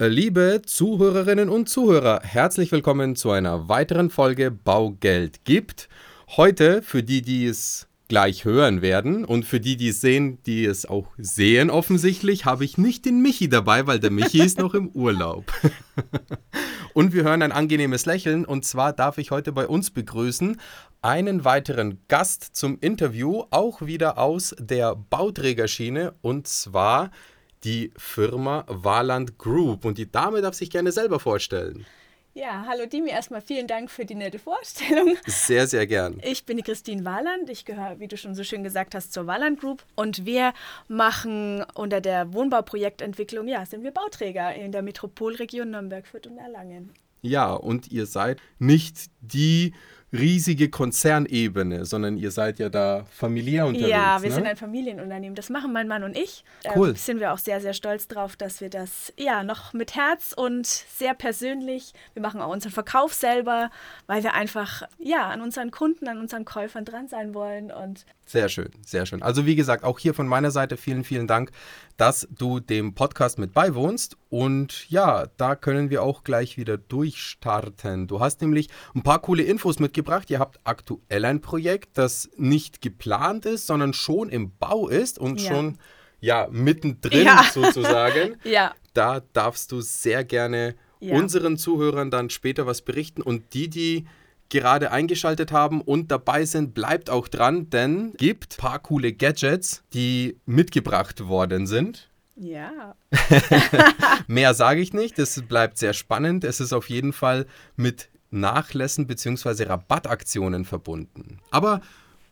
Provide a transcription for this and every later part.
Liebe Zuhörerinnen und Zuhörer, herzlich willkommen zu einer weiteren Folge Baugeld gibt. Heute, für die, die es gleich hören werden und für die, die es sehen, die es auch sehen offensichtlich, habe ich nicht den Michi dabei, weil der Michi ist noch im Urlaub. und wir hören ein angenehmes Lächeln und zwar darf ich heute bei uns begrüßen einen weiteren Gast zum Interview, auch wieder aus der Bauträgerschiene und zwar die Firma Waland Group. Und die Dame darf sich gerne selber vorstellen. Ja, hallo Dimi, erstmal vielen Dank für die nette Vorstellung. Sehr, sehr gern. Ich bin die Christine Waland. Ich gehöre, wie du schon so schön gesagt hast, zur Waland Group. Und wir machen unter der Wohnbauprojektentwicklung, ja, sind wir Bauträger in der Metropolregion Nürnberg, Fürth und Erlangen. Ja, und ihr seid nicht die riesige Konzernebene, sondern ihr seid ja da familiär unterwegs. Ja, wir ne? sind ein Familienunternehmen. Das machen mein Mann und ich. Cool. Ähm, sind wir auch sehr, sehr stolz drauf, dass wir das ja noch mit Herz und sehr persönlich. Wir machen auch unseren Verkauf selber, weil wir einfach ja an unseren Kunden, an unseren Käufern dran sein wollen und sehr schön, sehr schön. Also wie gesagt, auch hier von meiner Seite vielen, vielen Dank, dass du dem Podcast mit beiwohnst. Und ja, da können wir auch gleich wieder durchstarten. Du hast nämlich ein paar coole Infos mitgebracht. Ihr habt aktuell ein Projekt, das nicht geplant ist, sondern schon im Bau ist und Ja. schon ja mittendrin Ja. sozusagen. ja. Da darfst du sehr gerne Ja. unseren Zuhörern dann später was berichten. Und die, die gerade eingeschaltet haben und dabei sind, bleibt auch dran, denn gibt ein paar coole Gadgets, die mitgebracht worden sind. Ja. Mehr sage ich nicht, es bleibt sehr spannend. Es ist auf jeden Fall mit Nachlässen bzw. Rabattaktionen verbunden. Aber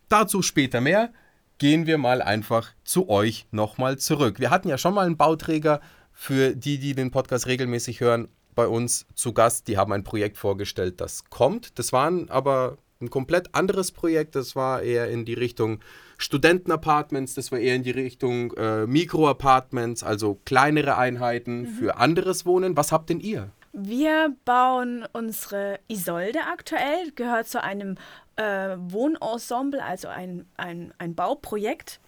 dazu später mehr. Gehen wir mal einfach zu euch nochmal zurück. Wir hatten ja schon mal einen Bauträger für die, die den Podcast regelmäßig hören, bei uns zu Gast. Die haben ein Projekt vorgestellt, das kommt. Das war ein- aber ein komplett anderes Projekt. Das war eher in die Richtung Studentenapartments, das war eher in die Richtung äh, Mikroapartments, also kleinere Einheiten für anderes Wohnen. Was habt denn ihr? Wir bauen unsere Isolde aktuell, gehört zu einem äh, Wohnensemble, also ein, ein, ein Bauprojekt,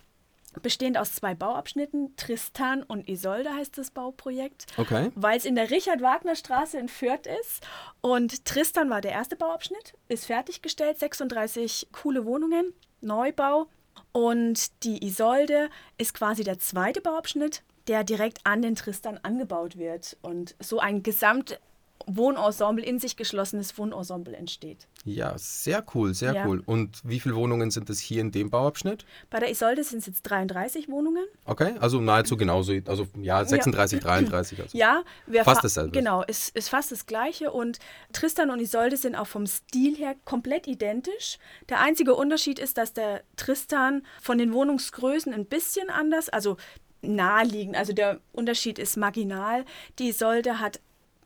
bestehend aus zwei Bauabschnitten. Tristan und Isolde heißt das Bauprojekt. Okay. Weil es in der Richard-Wagner-Straße in Fürth ist. Und Tristan war der erste Bauabschnitt, ist fertiggestellt, 36 coole Wohnungen, Neubau. Und die Isolde ist quasi der zweite Bauabschnitt, der direkt an den Tristan angebaut wird. Und so ein Gesamtwohnensemble, in sich geschlossenes Wohnensemble entsteht. Ja, sehr cool, sehr Ja. cool. Und wie viele Wohnungen sind es hier in dem Bauabschnitt? Bei der Isolde sind es jetzt 33 Wohnungen. Okay, also nahezu genauso. Also ja, 36, 33. Also. Ja, Fast fa- dasselbe. Genau, es ist fast das Gleiche. Und Tristan und Isolde sind auch vom Stil her komplett identisch. Der einzige Unterschied ist, dass der Tristan von den Wohnungsgrößen ein bisschen anders, also naheliegend, also der Unterschied ist marginal. Die Isolde hat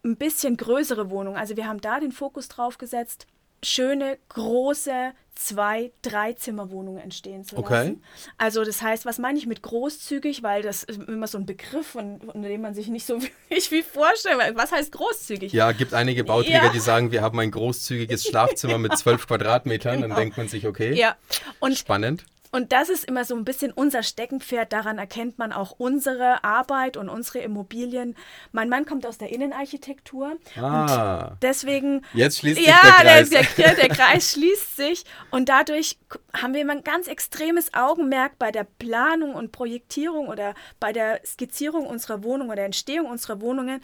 ein bisschen größere Wohnungen. Also wir haben da den Fokus drauf gesetzt, schöne, große Zwei-, Dreizimmerwohnungen entstehen zu Okay. lassen. Also das heißt, was meine ich mit großzügig, weil das ist immer so ein Begriff, von, von dem man sich nicht so wirklich viel vorstellt. Weil Was heißt großzügig? Ja, gibt einige Bauträger, Ja. die sagen, wir haben ein großzügiges Schlafzimmer mit 12 Quadratmetern. Dann Genau. denkt man sich, okay, Ja. Und spannend. Und das ist immer so ein bisschen unser Steckenpferd. Daran erkennt man auch unsere Arbeit und unsere Immobilien. Mein Mann kommt aus der Innenarchitektur. Ah, Und deswegen. jetzt schließt sich ja, der Kreis. Der, der, der Kreis schließt sich. Und dadurch haben wir immer ein ganz extremes Augenmerk bei der Planung und Projektierung oder bei der Skizzierung unserer Wohnung oder Entstehung unserer Wohnungen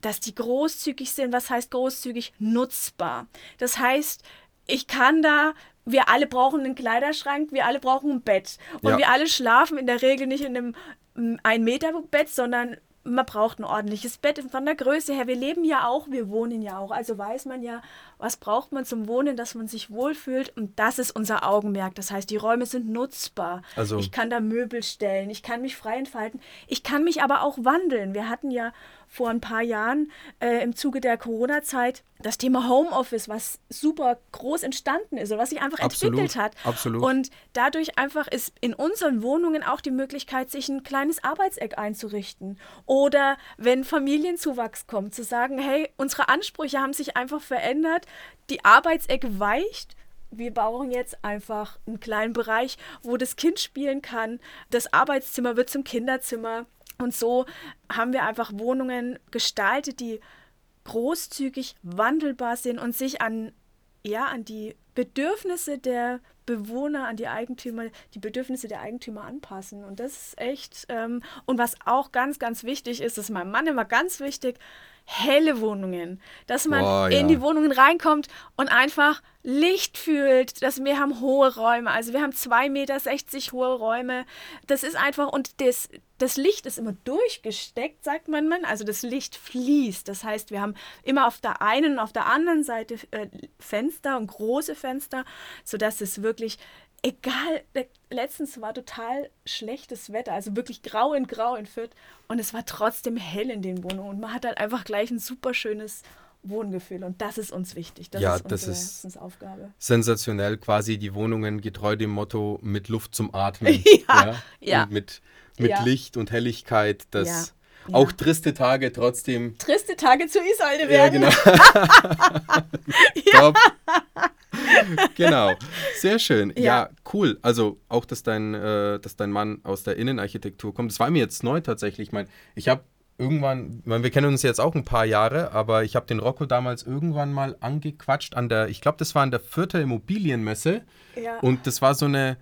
dass die großzügig sind. Was heißt großzügig? Nutzbar. Das heißt, ich kann da, wir alle brauchen einen Kleiderschrank, wir alle brauchen ein Bett. Und Ja. wir alle schlafen in der Regel nicht in einem mm, ein Meter Bett, sondern man braucht ein ordentliches Bett von der Größe her. Wir leben ja auch, wir wohnen ja auch. Also weiß man ja, was braucht man zum Wohnen, dass man sich wohlfühlt. Und das ist unser Augenmerk. Das heißt, die Räume sind nutzbar. Also- ich kann da Möbel stellen, ich kann mich frei entfalten. Ich kann mich aber auch wandeln. Wir hatten ja vor ein paar Jahren äh, im Zuge der Corona-Zeit das Thema Homeoffice, was super groß entstanden ist und was sich einfach Absolut, entwickelt hat. absolut. Und dadurch einfach ist in unseren Wohnungen auch die Möglichkeit, sich ein kleines Arbeitseck einzurichten. Oder wenn Familienzuwachs kommt, zu sagen, hey, unsere Ansprüche haben sich einfach verändert, die Arbeitsecke weicht. Wir bauen jetzt einfach einen kleinen Bereich, wo das Kind spielen kann. Das Arbeitszimmer wird zum Kinderzimmer. Und so haben wir einfach Wohnungen gestaltet, die großzügig wandelbar sind und sich an, ja, an die Bedürfnisse der Bewohner, an die Eigentümer, die Bedürfnisse der Eigentümer anpassen. Und das ist echt, ähm, und was auch ganz, ganz wichtig ist, ist meinem Mann immer ganz wichtig, helle Wohnungen, dass man Boah, ja. in die Wohnungen reinkommt und einfach Licht fühlt, dass wir haben hohe Räume, also wir haben 2,60 Meter hohe Räume. Das ist einfach, und das, das Licht ist immer durchgesteckt, sagt man, also das Licht fließt. Das heißt, wir haben immer auf der einen und auf der anderen Seite äh, Fenster und große Fenster, sodass es wirklich egal, letztens war total schlechtes Wetter, also wirklich grau in grau in Fürth und es war trotzdem hell in den Wohnungen und man hat halt einfach gleich ein super schönes Wohngefühl und das ist uns wichtig. Das ja, ist das ist Aufgabe. sensationell, quasi die Wohnungen getreu dem Motto mit Luft zum Atmen. Ja, ja. Und mit, mit Ja. Licht und Helligkeit, dass Ja, ja. auch triste Tage trotzdem Triste Tage zu Isolde Ja, werden. genau. Top. Genau. Sehr schön. Ja. Ja. cool. Also auch, dass dein, äh, dass dein Mann aus der Innenarchitektur kommt. Das war mir jetzt neu tatsächlich. Ich meine, ich habe irgendwann, ich meine, wir kennen uns jetzt auch ein paar Jahre, aber ich habe den Rocco damals irgendwann mal angequatscht an der, ich glaube, das war an der Fürther Immobilienmesse. Ja. Und das war so eine,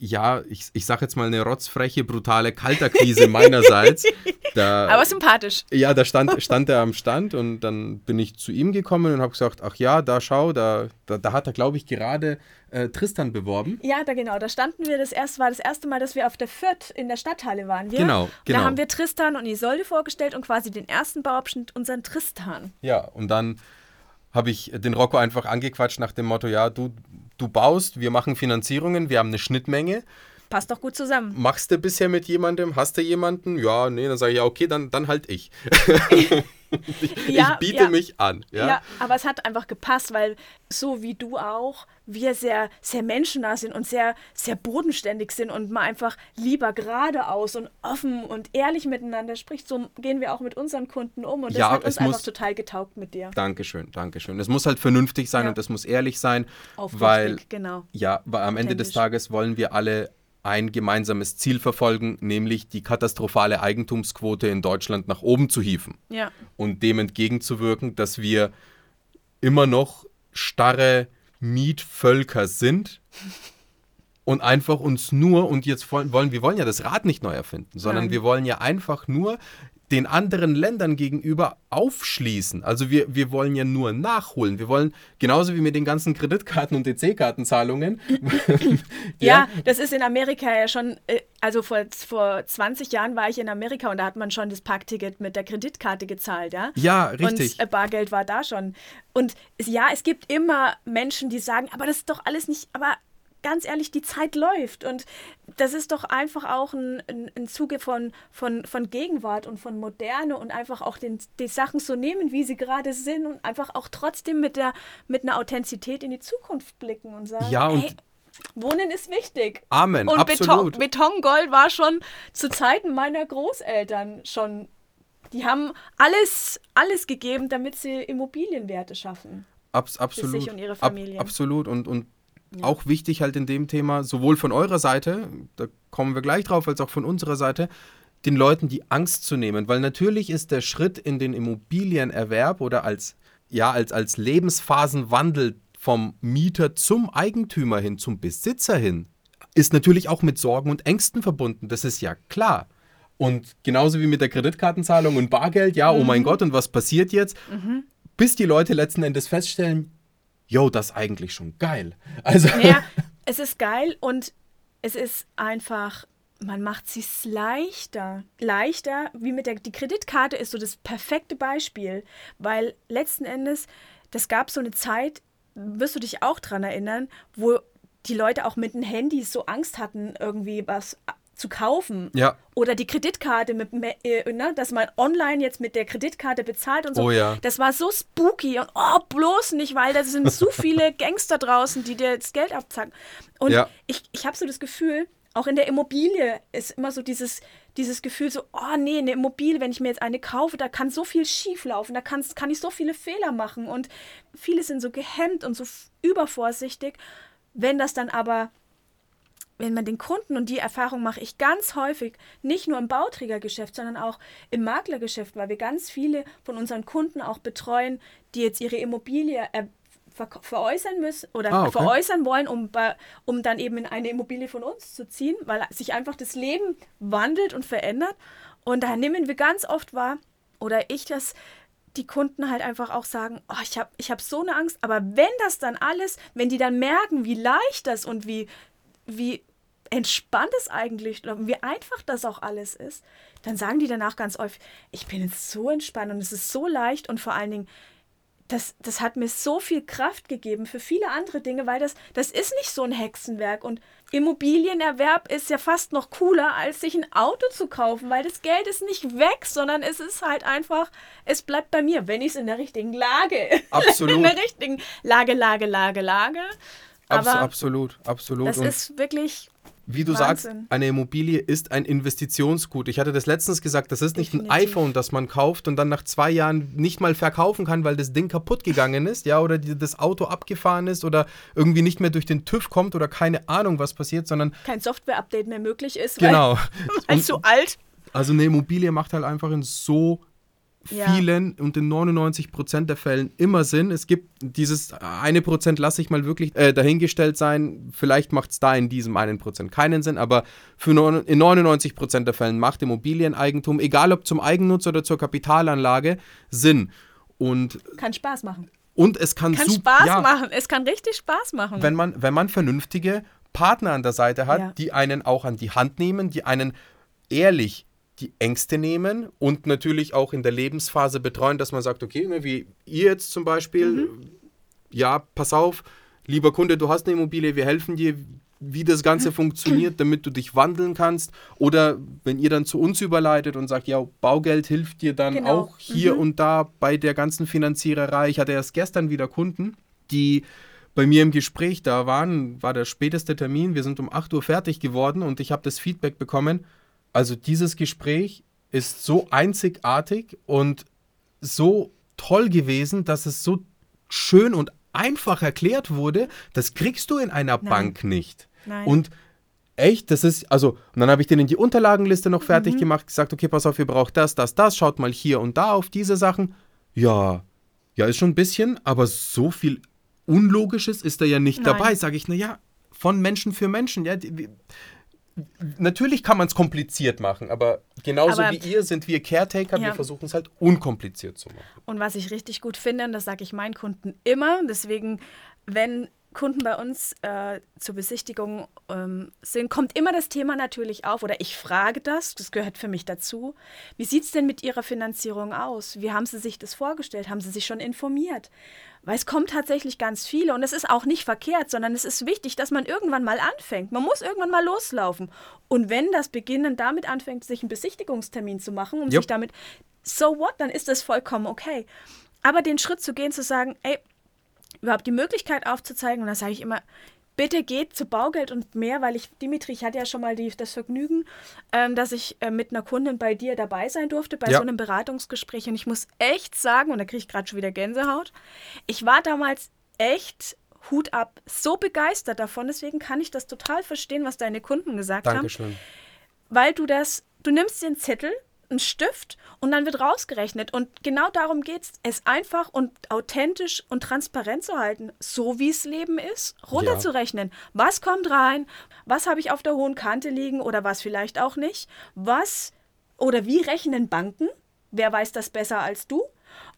ja, ich, ich sag jetzt mal eine rotzfreche, brutale Kalterquise meinerseits. Da, Aber sympathisch. ja, da stand, stand er am Stand und dann bin ich zu ihm gekommen und habe gesagt, ach ja, da schau, da, da, da hat er, glaube ich, gerade äh, Tristan beworben. Ja, da genau, da standen wir das erste, war das erste Mal, dass wir auf der Fürth in der Stadthalle waren. Wir, Genau, genau. Da haben wir Tristan und Isolde vorgestellt und quasi den ersten Bauabschnitt unseren Tristan. Ja, und dann habe ich den Rocco einfach angequatscht nach dem Motto, ja, du, du baust, wir machen Finanzierungen, wir haben eine Schnittmenge. Passt doch gut zusammen. Machst du bisher mit jemandem? Hast du jemanden? Ja, nee, dann sage ich, ja, okay, dann, dann halt ich. ich, Ja, ich biete ja. mich an. Ja? Ja. aber es hat einfach gepasst, weil so wie du auch, wir sehr, sehr menschennah sind und sehr, sehr bodenständig sind und man einfach lieber geradeaus und offen und ehrlich miteinander spricht. So gehen wir auch mit unseren Kunden um und das Ja, hat uns es einfach muss- total getaugt mit dir. Dankeschön, Dankeschön. Es muss halt vernünftig sein Ja. und es muss ehrlich sein, Aufrichtig, weil genau. Ja, weil am Ende des. Tages wollen wir alle ein gemeinsames Ziel verfolgen, nämlich die katastrophale Eigentumsquote in Deutschland nach oben zu hieven Ja, und dem entgegenzuwirken, dass wir immer noch starre Mietvölker sind und einfach uns nur, und jetzt wollen, wir wollen ja das Rad nicht neu erfinden, sondern Nein. wir wollen ja einfach nur den anderen Ländern gegenüber aufschließen. Also wir, wir wollen ja nur nachholen. Wir wollen, genauso wie mit den ganzen Kreditkarten und EC-Kartenzahlungen. Ja, das ist in Amerika ja schon, äh, also vor, vor 20 Jahren war ich in Amerika und da hat man schon das Parkticket mit der Kreditkarte gezahlt, ja? Ja, richtig. Und äh, Bargeld war da schon. Und ja, es gibt immer Menschen, die sagen, aber das ist doch alles nicht, aber ganz ehrlich, die Zeit läuft und das ist doch einfach auch ein, ein, ein Zuge von, von, von Gegenwart und von Moderne und einfach auch den, die Sachen so nehmen, wie sie gerade sind und einfach auch trotzdem mit, der, mit einer Authentizität in die Zukunft blicken und sagen, Ja, und- hey, Wohnen ist wichtig. Amen, Und Beton, absolut. Betongold war schon zu Zeiten meiner Großeltern schon. Die haben alles, alles gegeben, damit sie Immobilienwerte schaffen. Abs absolut. sich und ihre Familien. Ab, absolut. Und, und auch wichtig halt in dem Thema, sowohl von eurer Seite, da kommen wir gleich drauf, als auch von unserer Seite, den Leuten die Angst zu nehmen. Weil natürlich ist der Schritt in den Immobilienerwerb oder als, ja, als, als Lebensphasenwandel vom Mieter zum Eigentümer hin, zum Besitzer hin, ist natürlich auch mit Sorgen und Ängsten verbunden. Das ist ja klar. Und genauso wie mit der Kreditkartenzahlung und Bargeld, ja, oh mein Gott, und was passiert jetzt? Bis die Leute letzten Endes feststellen, yo, das ist eigentlich schon geil. Also, Ja, es ist geil und es ist einfach, man macht es sich leichter. Leichter, wie mit der die Kreditkarte ist so das perfekte Beispiel, weil letzten Endes, das gab so eine Zeit, wirst du dich auch dran erinnern, wo die Leute auch mit den Handys so Angst hatten, irgendwie was zu kaufen. Ja. Oder die Kreditkarte, mit, äh, ne, dass man online jetzt mit der Kreditkarte bezahlt und so. Oh ja. Das war so spooky und oh, bloß nicht, weil da sind so viele Gangster draußen, die dir das Geld abzacken. Und Ja. ich, ich habe so das Gefühl, auch in der Immobilie ist immer so dieses, dieses Gefühl so, oh nee, eine Immobilie, wenn ich mir jetzt eine kaufe, da kann so viel schief laufen, da kann's, kann ich so viele Fehler machen und viele sind so gehemmt und so übervorsichtig. Wenn das dann aber wenn man den Kunden, und die Erfahrung mache ich ganz häufig, nicht nur im Bauträgergeschäft, sondern auch im Maklergeschäft, weil wir ganz viele von unseren Kunden auch betreuen, die jetzt ihre Immobilie er, ver, veräußern müssen oder ah, okay. veräußern wollen, um, um dann eben in eine Immobilie von uns zu ziehen, weil sich einfach das Leben wandelt und verändert. Und da nehmen wir ganz oft wahr, oder ich das, die Kunden halt einfach auch sagen, oh, ich habe ich hab so eine Angst, aber wenn das dann alles, wenn die dann merken, wie leicht das und wie, wie entspannt es eigentlich und wie einfach das auch alles ist, dann sagen die danach ganz häufig, ich bin jetzt so entspannt und es ist so leicht und vor allen Dingen, das, das hat mir so viel Kraft gegeben für viele andere Dinge, weil das, das ist nicht so ein Hexenwerk. Und Immobilienerwerb ist ja fast noch cooler, als sich ein Auto zu kaufen, weil das Geld ist nicht weg, sondern es ist halt einfach, es bleibt bei mir, wenn ich es in der richtigen Lage, absolut. in der richtigen Lage, Lage, Lage, Lage. Aber absolut, absolut. Das ist wirklich wie du Wahnsinn. sagst, eine Immobilie ist ein Investitionsgut. Ich hatte das letztens gesagt, das ist nicht Definitiv. ein iPhone, das man kauft und dann nach zwei Jahren nicht mal verkaufen kann, weil das Ding kaputt gegangen ist, ja, oder die, das Auto abgefahren ist oder irgendwie nicht mehr durch den TÜV kommt oder keine Ahnung, was passiert, sondern kein Software-Update mehr möglich ist, genau. weil es zu alt. Also eine Immobilie macht halt einfach in so vielen ja. und in 99 Prozent der Fällen immer Sinn. Es gibt dieses eine Prozent, lasse ich mal wirklich äh, dahingestellt sein. Vielleicht macht es da in diesem einen Prozent keinen Sinn, aber für neun, in 99 Prozent der Fällen macht Immobilieneigentum, egal ob zum Eigennutz oder zur Kapitalanlage, Sinn. Und kann Spaß machen. Und es kann, kann Spaß ja, machen. Es kann richtig Spaß machen. Wenn man, wenn man vernünftige Partner an der Seite hat, ja. die einen auch an die Hand nehmen, die einen ehrlich die Ängste nehmen und natürlich auch in der Lebensphase betreuen, dass man sagt, okay, ne, wie ihr jetzt zum Beispiel, mhm. ja, pass auf, lieber Kunde, du hast eine Immobilie, wir helfen dir, wie das Ganze funktioniert, damit du dich wandeln kannst. Oder wenn ihr dann zu uns überleitet und sagt, ja, Baugeld hilft dir dann genau. auch hier mhm. und da bei der ganzen Finanziererei. Ich hatte erst gestern wieder Kunden, die bei mir im Gespräch da waren, war der späteste Termin, wir sind um 8 Uhr fertig geworden und ich habe das Feedback bekommen, also dieses Gespräch ist so einzigartig und so toll gewesen, dass es so schön und einfach erklärt wurde. Das kriegst du in einer Nein. Bank nicht. Nein. Und echt, das ist, also, und dann habe ich denen die Unterlagenliste noch fertig mhm. gemacht, gesagt, okay, pass auf, ihr braucht das, das, das, schaut mal hier und da auf diese Sachen. Ja, ja, ist schon ein bisschen, aber so viel Unlogisches ist da ja nicht Nein. dabei, sage ich, naja, von Menschen für Menschen, ja. Die, natürlich kann man es kompliziert machen, aber genauso aber, wie ihr sind wir Caretaker, ja. wir versuchen es halt unkompliziert zu machen. Und was ich richtig gut finde, und das sage ich meinen Kunden immer, deswegen, wenn Kunden bei uns äh, zur Besichtigung ähm, sind, kommt immer das Thema natürlich auf oder ich frage das, das gehört für mich dazu. Wie sieht es denn mit Ihrer Finanzierung aus? Wie haben Sie sich das vorgestellt? Haben Sie sich schon informiert? Weil es kommt tatsächlich ganz viele und es ist auch nicht verkehrt, sondern es ist wichtig, dass man irgendwann mal anfängt. Man muss irgendwann mal loslaufen. Und wenn das Beginnen damit anfängt, sich einen Besichtigungstermin zu machen, um yep. sich damit, so what, dann ist das vollkommen okay. Aber den Schritt zu gehen, zu sagen, ey, überhaupt die Möglichkeit aufzuzeigen, und da sage ich immer, bitte geht zu Baugeld und mehr, weil ich, Dimitri, ich hatte ja schon mal die, das Vergnügen, ähm, dass ich äh, mit einer Kundin bei dir dabei sein durfte, bei ja. so einem Beratungsgespräch. Und ich muss echt sagen, und da kriege ich gerade schon wieder Gänsehaut, ich war damals echt Hut ab, so begeistert davon. Deswegen kann ich das total verstehen, was deine Kunden gesagt Dankeschön. haben. Weil du das, du nimmst den Zettel, einen Stift und dann wird rausgerechnet. Und genau darum geht es, es einfach und authentisch und transparent zu halten, so wie es Leben ist, runterzurechnen. Ja. Was kommt rein? Was habe ich auf der hohen Kante liegen oder was vielleicht auch nicht? Was oder wie rechnen Banken? Wer weiß das besser als du?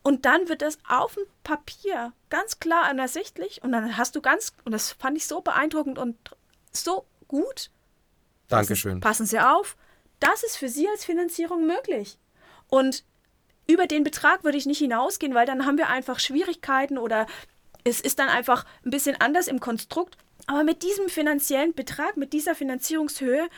Und dann wird das auf dem Papier ganz klar und ersichtlich und dann hast du ganz, und das fand ich so beeindruckend und so gut. Dankeschön. Passen Sie auf, das ist für Sie als Finanzierung möglich. Und über den Betrag würde ich nicht hinausgehen, weil dann haben wir einfach Schwierigkeiten oder es ist dann einfach ein bisschen anders im Konstrukt. Aber mit diesem finanziellen Betrag, mit dieser Finanzierungshöhe,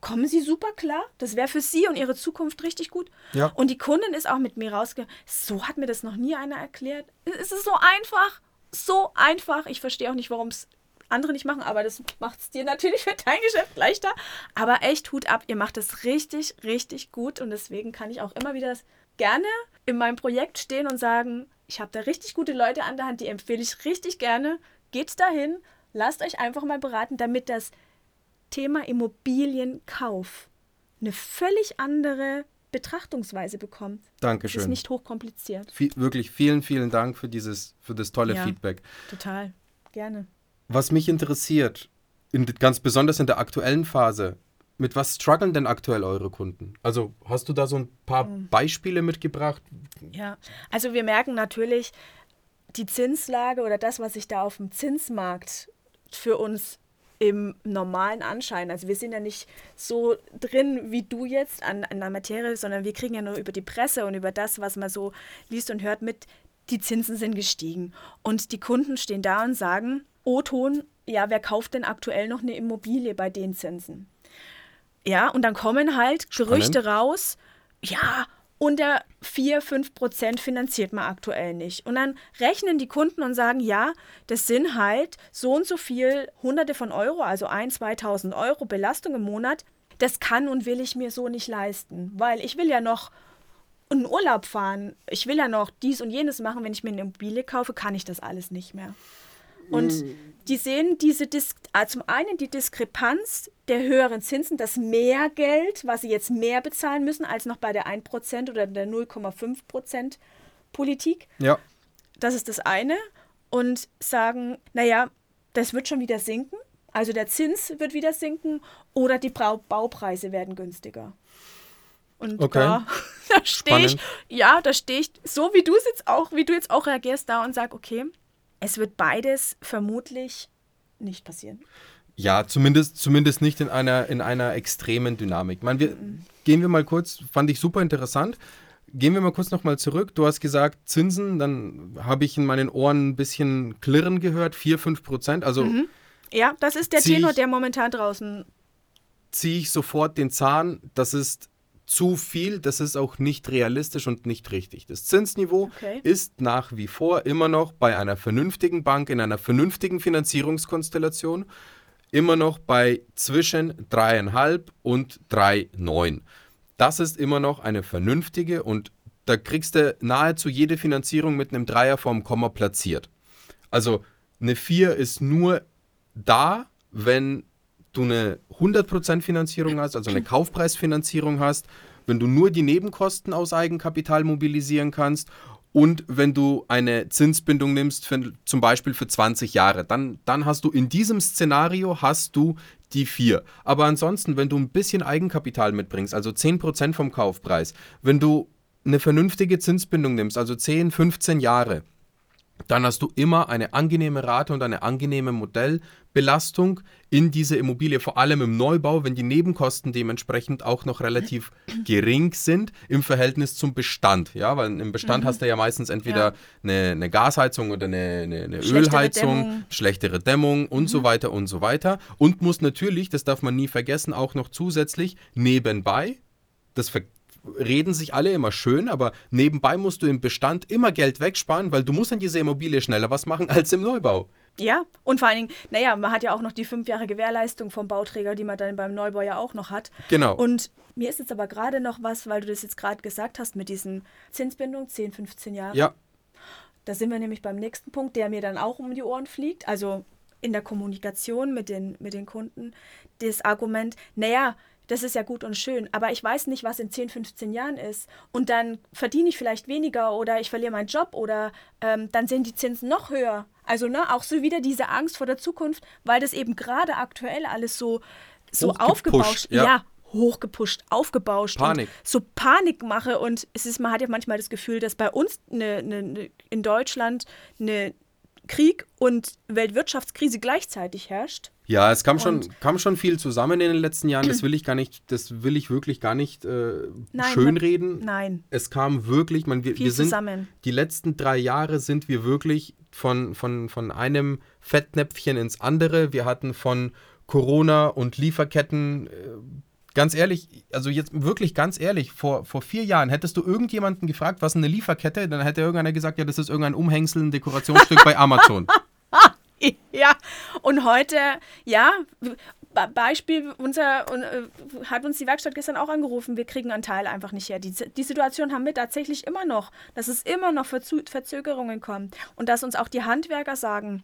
kommen Sie super klar. Das wäre für Sie und Ihre Zukunft richtig gut. Ja. Und die Kundin ist auch mit mir rausgegangen. So hat mir das noch nie einer erklärt. Es ist so einfach. So einfach. Ich verstehe auch nicht, warum es andere nicht machen, aber das macht es dir natürlich für dein Geschäft leichter. Aber echt Hut ab, ihr macht es richtig, richtig gut und deswegen kann ich auch immer wieder gerne in meinem Projekt stehen und sagen, ich habe da richtig gute Leute an der Hand, die empfehle ich richtig gerne. Geht dahin, lasst euch einfach mal beraten, damit das Thema Immobilienkauf eine völlig andere Betrachtungsweise bekommt. Dankeschön. Es ist nicht hochkompliziert. Viel, wirklich vielen, vielen Dank für dieses, für das tolle Ja. Feedback. Total. Gerne. Was mich interessiert, in, ganz besonders in der aktuellen Phase, mit was strugglen denn aktuell eure Kunden? Also hast du da so ein paar Hm. Beispiele mitgebracht? Ja, also wir merken natürlich, die Zinslage oder das, was sich da auf dem Zinsmarkt für uns im normalen Anschein, also wir sind ja nicht so drin wie du jetzt an, an der Materie, sondern wir kriegen ja nur über die Presse und über das, was man so liest und hört mit, die Zinsen sind gestiegen. Und die Kunden stehen da und sagen, O-Ton, ja, wer kauft denn aktuell noch eine Immobilie bei den Zinsen? Ja, und dann kommen halt Gerüchte raus, ja, unter 4, 5 Prozent finanziert man aktuell nicht. Und dann rechnen die Kunden und sagen, ja, das sind halt so und so viel Hunderte von Euro, also 1, 2.000 Euro Belastung im Monat. Das kann und will ich mir so nicht leisten, weil ich will ja noch in Urlaub fahren. Ich will ja noch dies und jenes machen. Wenn ich mir eine Immobilie kaufe, kann ich das alles nicht mehr. Und die sehen diese Dis ah, zum einen die Diskrepanz der höheren Zinsen, das Mehrgeld, was sie jetzt mehr bezahlen müssen als noch bei der 1% oder der 0,5% Politik. Ja. Das ist das eine. Und sagen, naja, das wird schon wieder sinken. Also der Zins wird wieder sinken oder die Brau Baupreise werden günstiger. Und Okay. da, da stehe ich, ja, da stehe ich, so wie du jetzt auch, wie du jetzt auch reagierst, da und sag, okay, es wird beides vermutlich nicht passieren. Ja, zumindest, zumindest nicht in einer, in einer extremen Dynamik. Meine, wir, Gehen wir mal kurz, fand ich super interessant. Gehen wir mal kurz nochmal zurück. Du hast gesagt Zinsen, dann habe ich in meinen Ohren ein bisschen Klirren gehört, 4, 5 Prozent. Also Ja, das ist der Tenor, ich- der momentan draußen. ziehe ich sofort den Zahn. Das ist zu viel, das ist auch nicht realistisch und nicht richtig. Das Zinsniveau Okay. ist nach wie vor immer noch bei einer vernünftigen Bank, in einer vernünftigen Finanzierungskonstellation, immer noch bei zwischen 3,5 und 3,9. Das ist immer noch eine vernünftige und da kriegst du nahezu jede Finanzierung mit einem Dreier vorm Komma platziert. Also eine 4 ist nur da, wenn du eine 100% Finanzierung hast, also eine Kaufpreisfinanzierung hast, wenn du nur die Nebenkosten aus Eigenkapital mobilisieren kannst und wenn du eine Zinsbindung nimmst, für, zum Beispiel für 20 Jahre, dann, dann hast du in diesem Szenario hast du die 4. Aber ansonsten, wenn du ein bisschen Eigenkapital mitbringst, also 10% vom Kaufpreis, wenn du eine vernünftige Zinsbindung nimmst, also 10, 15 Jahre, dann hast du immer eine angenehme Rate und eine angenehme Modellbelastung in diese Immobilie, vor allem im Neubau, wenn die Nebenkosten dementsprechend auch noch relativ gering sind im Verhältnis zum Bestand. Ja, weil im Bestand hast du ja meistens entweder Ja. eine, eine Gasheizung oder eine, eine, eine Schlechtere Ölheizung, Dämmung. schlechtere Dämmung und so weiter und so weiter. Und muss natürlich, das darf man nie vergessen, auch noch zusätzlich nebenbei, das ver reden sich alle immer schön, aber nebenbei musst du im Bestand immer Geld wegsparen, weil du musst an dieser Immobilie schneller was machen als im Neubau. Ja, und vor allen Dingen, naja, man hat ja auch noch die fünf Jahre Gewährleistung vom Bauträger, die man dann beim Neubau ja auch noch hat. Genau. Und mir ist jetzt aber gerade noch was, weil du das jetzt gerade gesagt hast mit diesen Zinsbindung, 10, 15 Jahre. ja, Da sind wir nämlich beim nächsten Punkt, der mir dann auch um die Ohren fliegt. Also in der Kommunikation mit den, mit den Kunden. Das Argument, naja, das ist ja gut und schön, aber ich weiß nicht, was in 10, 15 Jahren ist. Und dann verdiene ich vielleicht weniger oder ich verliere meinen Job oder ähm, dann sind die Zinsen noch höher. Also ne, auch so wieder diese Angst vor der Zukunft, weil das eben gerade aktuell alles so, so aufgebauscht ja. ja, hochgepusht, aufgebauscht. Panik. Und so Panik mache und es ist, man hat ja manchmal das Gefühl, dass bei uns eine, eine, eine, in Deutschland eine Krieg und Weltwirtschaftskrise gleichzeitig herrscht. Ja, es kam schon, Und- kam schon viel zusammen in den letzten Jahren. Das will ich gar nicht, das will ich wirklich gar nicht äh, Nein, schönreden. Nein, Es kam wirklich, man, wir, viel wir sind zusammen. die letzten drei Jahre sind wir wirklich von, von, von einem Fettnäpfchen ins andere. Wir hatten von Corona und Lieferketten, äh, ganz ehrlich, also jetzt wirklich ganz ehrlich, vor, vor vier Jahren hättest du irgendjemanden gefragt, was ist eine Lieferkette, dann hätte irgendeiner gesagt, ja, das ist irgendein Umhängsel, ein Dekorationsstück bei Amazon. Ja, und heute, ja, Be- Beispiel, unser, äh, hat uns die Werkstatt gestern auch angerufen, wir kriegen einen Teil einfach nicht her. Die, die Situation haben wir tatsächlich immer noch, dass es immer noch Verzu Verzögerungen kommt und dass uns auch die Handwerker sagen,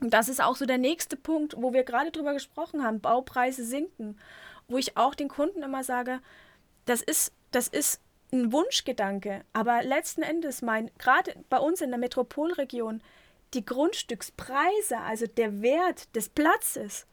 Und das ist auch so der nächste Punkt, wo wir gerade drüber gesprochen haben, Baupreise sinken, wo ich auch den Kunden immer sage, das ist, das ist ein Wunschgedanke, aber letzten Endes mein, gerade bei uns in der Metropolregion, die Grundstückspreise, also der Wert des Platzes,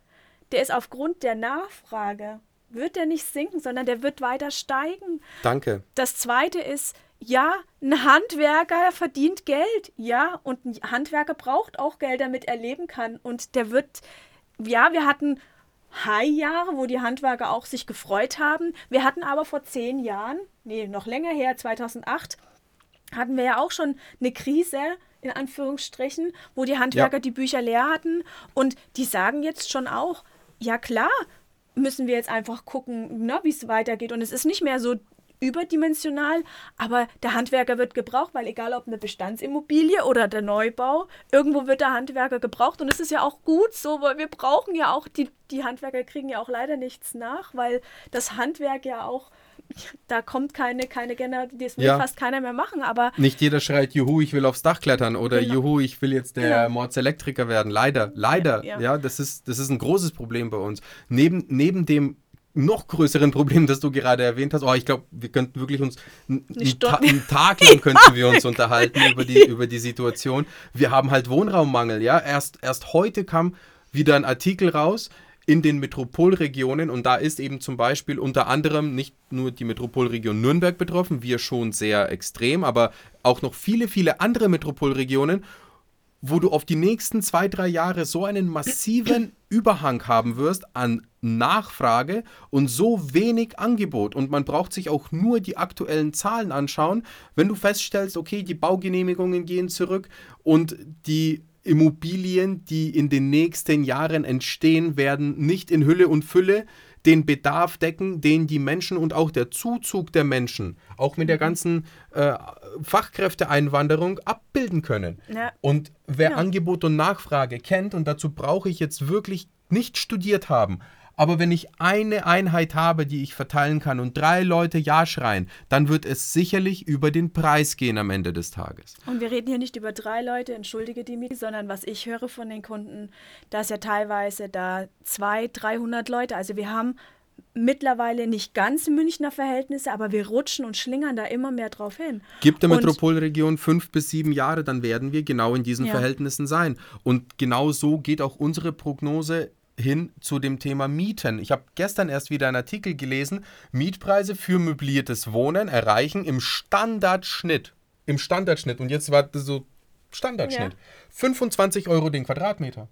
der ist aufgrund der Nachfrage, wird der nicht sinken, sondern der wird weiter steigen. Danke. Das zweite ist, ja, ein Handwerker verdient Geld, ja, und ein Handwerker braucht auch Geld, damit er leben kann. Und der wird, ja, wir hatten High-Jahre, wo die Handwerker auch sich gefreut haben. Wir hatten aber vor zehn Jahren, nee, noch länger her, 2008, hatten wir ja auch schon eine Krise, in Anführungsstrichen, wo die Handwerker ja. die Bücher leer hatten. Und die sagen jetzt schon auch, ja klar, müssen wir jetzt einfach gucken, wie es weitergeht. Und es ist nicht mehr so überdimensional, aber der Handwerker wird gebraucht, weil egal ob eine Bestandsimmobilie oder der Neubau, irgendwo wird der Handwerker gebraucht und es ist ja auch gut so, weil wir brauchen ja auch, die, die Handwerker kriegen ja auch leider nichts nach, weil das Handwerk ja auch da kommt keine, keine Generation, das will ja. fast keiner mehr machen, aber. Nicht jeder schreit, juhu, ich will aufs Dach klettern oder genau. juhu, ich will jetzt der genau. Mordselektriker werden. Leider, leider. Ja, ja. ja, das, ist, das ist ein großes Problem bei uns. Neben, neben dem noch größeren Problem, das du gerade erwähnt hast. Oh, ich glaube, wir könnten wirklich uns einen, Ta einen Tag lang könnten wir uns unterhalten über die, über die Situation. Wir haben halt Wohnraummangel, ja. Erst, erst heute kam wieder ein Artikel raus in den Metropolregionen und da ist eben zum Beispiel unter anderem nicht nur die Metropolregion Nürnberg betroffen, wir schon sehr extrem, aber auch noch viele, viele andere Metropolregionen wo du auf die nächsten zwei, drei Jahre so einen massiven Überhang haben wirst an Nachfrage und so wenig Angebot. Und man braucht sich auch nur die aktuellen Zahlen anschauen. Wenn du feststellst, okay, die Baugenehmigungen gehen zurück und die Immobilien, die in den nächsten Jahren entstehen, werden nicht in Hülle und Fülle den Bedarf decken, den die Menschen und auch der Zuzug der Menschen, auch mit der mhm. ganzen äh, Fachkräfteeinwanderung, abbilden können. Ja. Und wer ja. Angebot und Nachfrage kennt, und dazu brauche ich jetzt wirklich nicht studiert haben, aber wenn ich eine Einheit habe, die ich verteilen kann und drei Leute Ja schreien, dann wird es sicherlich über den Preis gehen am Ende des Tages. Und wir reden hier nicht über drei Leute, entschuldige Dimitri, sondern was ich höre von den Kunden, dass ja teilweise da zwei, 300 Leute, also wir haben mittlerweile nicht ganz Münchner Verhältnisse, aber wir rutschen und schlingern da immer mehr drauf hin. Gibt der Metropolregion fünf bis sieben Jahre, dann werden wir genau in diesen ja. Verhältnissen sein. Und genau so geht auch unsere Prognose hin zu dem Thema Mieten. Ich habe gestern erst wieder einen Artikel gelesen, Mietpreise für möbliertes Wohnen erreichen im Standardschnitt, im Standardschnitt, und jetzt war das so Standardschnitt, ja. 25 Euro den Quadratmeter.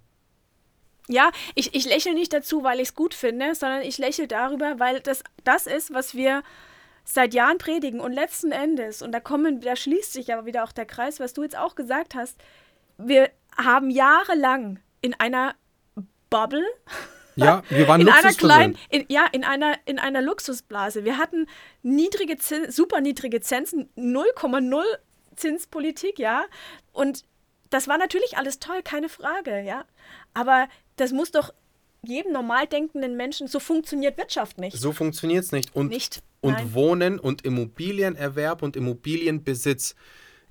Ja, ich, ich lächle nicht dazu, weil ich es gut finde, sondern ich lächle darüber, weil das das ist, was wir seit Jahren predigen. Und letzten Endes, und da kommen, da schließt sich aber wieder auch der Kreis, was du jetzt auch gesagt hast, wir haben jahrelang in einer Bubble. Ja, wir waren in einer kleinen, in, ja, in einer, in einer Luxusblase. Wir hatten niedrige Zins, super niedrige Zinsen, 0,0 Zinspolitik, ja. Und das war natürlich alles toll, keine Frage, ja. Aber das muss doch jedem normal denkenden Menschen, so funktioniert Wirtschaft nicht. So funktioniert es nicht. Und, nicht. und Wohnen und Immobilienerwerb und Immobilienbesitz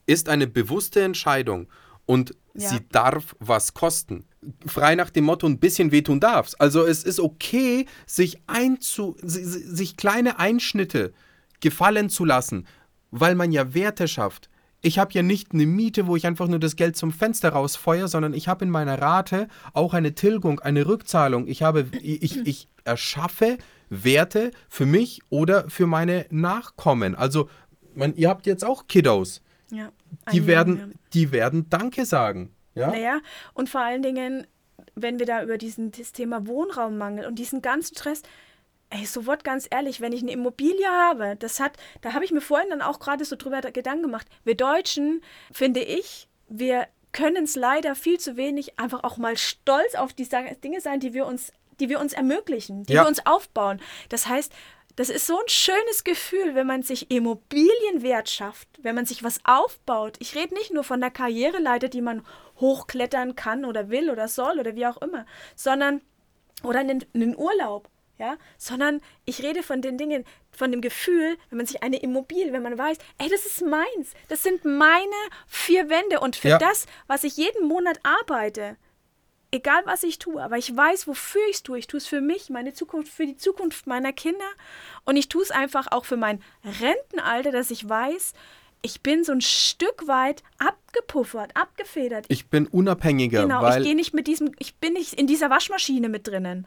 ist eine bewusste Entscheidung und ja. sie darf was kosten. Frei nach dem Motto, ein bisschen wehtun darf's. Also es ist okay, sich, einzu, sich kleine Einschnitte gefallen zu lassen, weil man ja Werte schafft. Ich habe ja nicht eine Miete, wo ich einfach nur das Geld zum Fenster rausfeuere, sondern ich habe in meiner Rate auch eine Tilgung, eine Rückzahlung. Ich, habe, ich, ich erschaffe Werte für mich oder für meine Nachkommen. Also, man, ihr habt jetzt auch Kiddos. Ja, die, werden, ja. die werden Danke sagen. Ja? Naja, und vor allen Dingen, wenn wir da über diesen, das Thema Wohnraummangel und diesen ganzen Stress, ey, so Wort ganz ehrlich, wenn ich eine Immobilie habe, das hat, da habe ich mir vorhin dann auch gerade so drüber Gedanken gemacht. Wir Deutschen, finde ich, wir können es leider viel zu wenig einfach auch mal stolz auf die Dinge sein, die wir uns, die wir uns ermöglichen, die ja. wir uns aufbauen. Das heißt, das ist so ein schönes Gefühl, wenn man sich Immobilienwert schafft, wenn man sich was aufbaut. Ich rede nicht nur von der Karriereleiter, die man hochklettern kann oder will oder soll oder wie auch immer, sondern oder einen, einen Urlaub, ja, sondern ich rede von den Dingen, von dem Gefühl, wenn man sich eine Immobilie, wenn man weiß, ey, das ist meins, das sind meine vier Wände und für ja. das, was ich jeden Monat arbeite, egal was ich tue, aber ich weiß, wofür ich es tue. Ich tue es für mich, meine Zukunft, für die Zukunft meiner Kinder. Und ich tue es einfach auch für mein Rentenalter, dass ich weiß, ich bin so ein Stück weit abgepuffert, abgefedert. Ich bin unabhängiger. Genau, weil ich gehe nicht mit diesem, ich bin nicht in dieser Waschmaschine mit drinnen.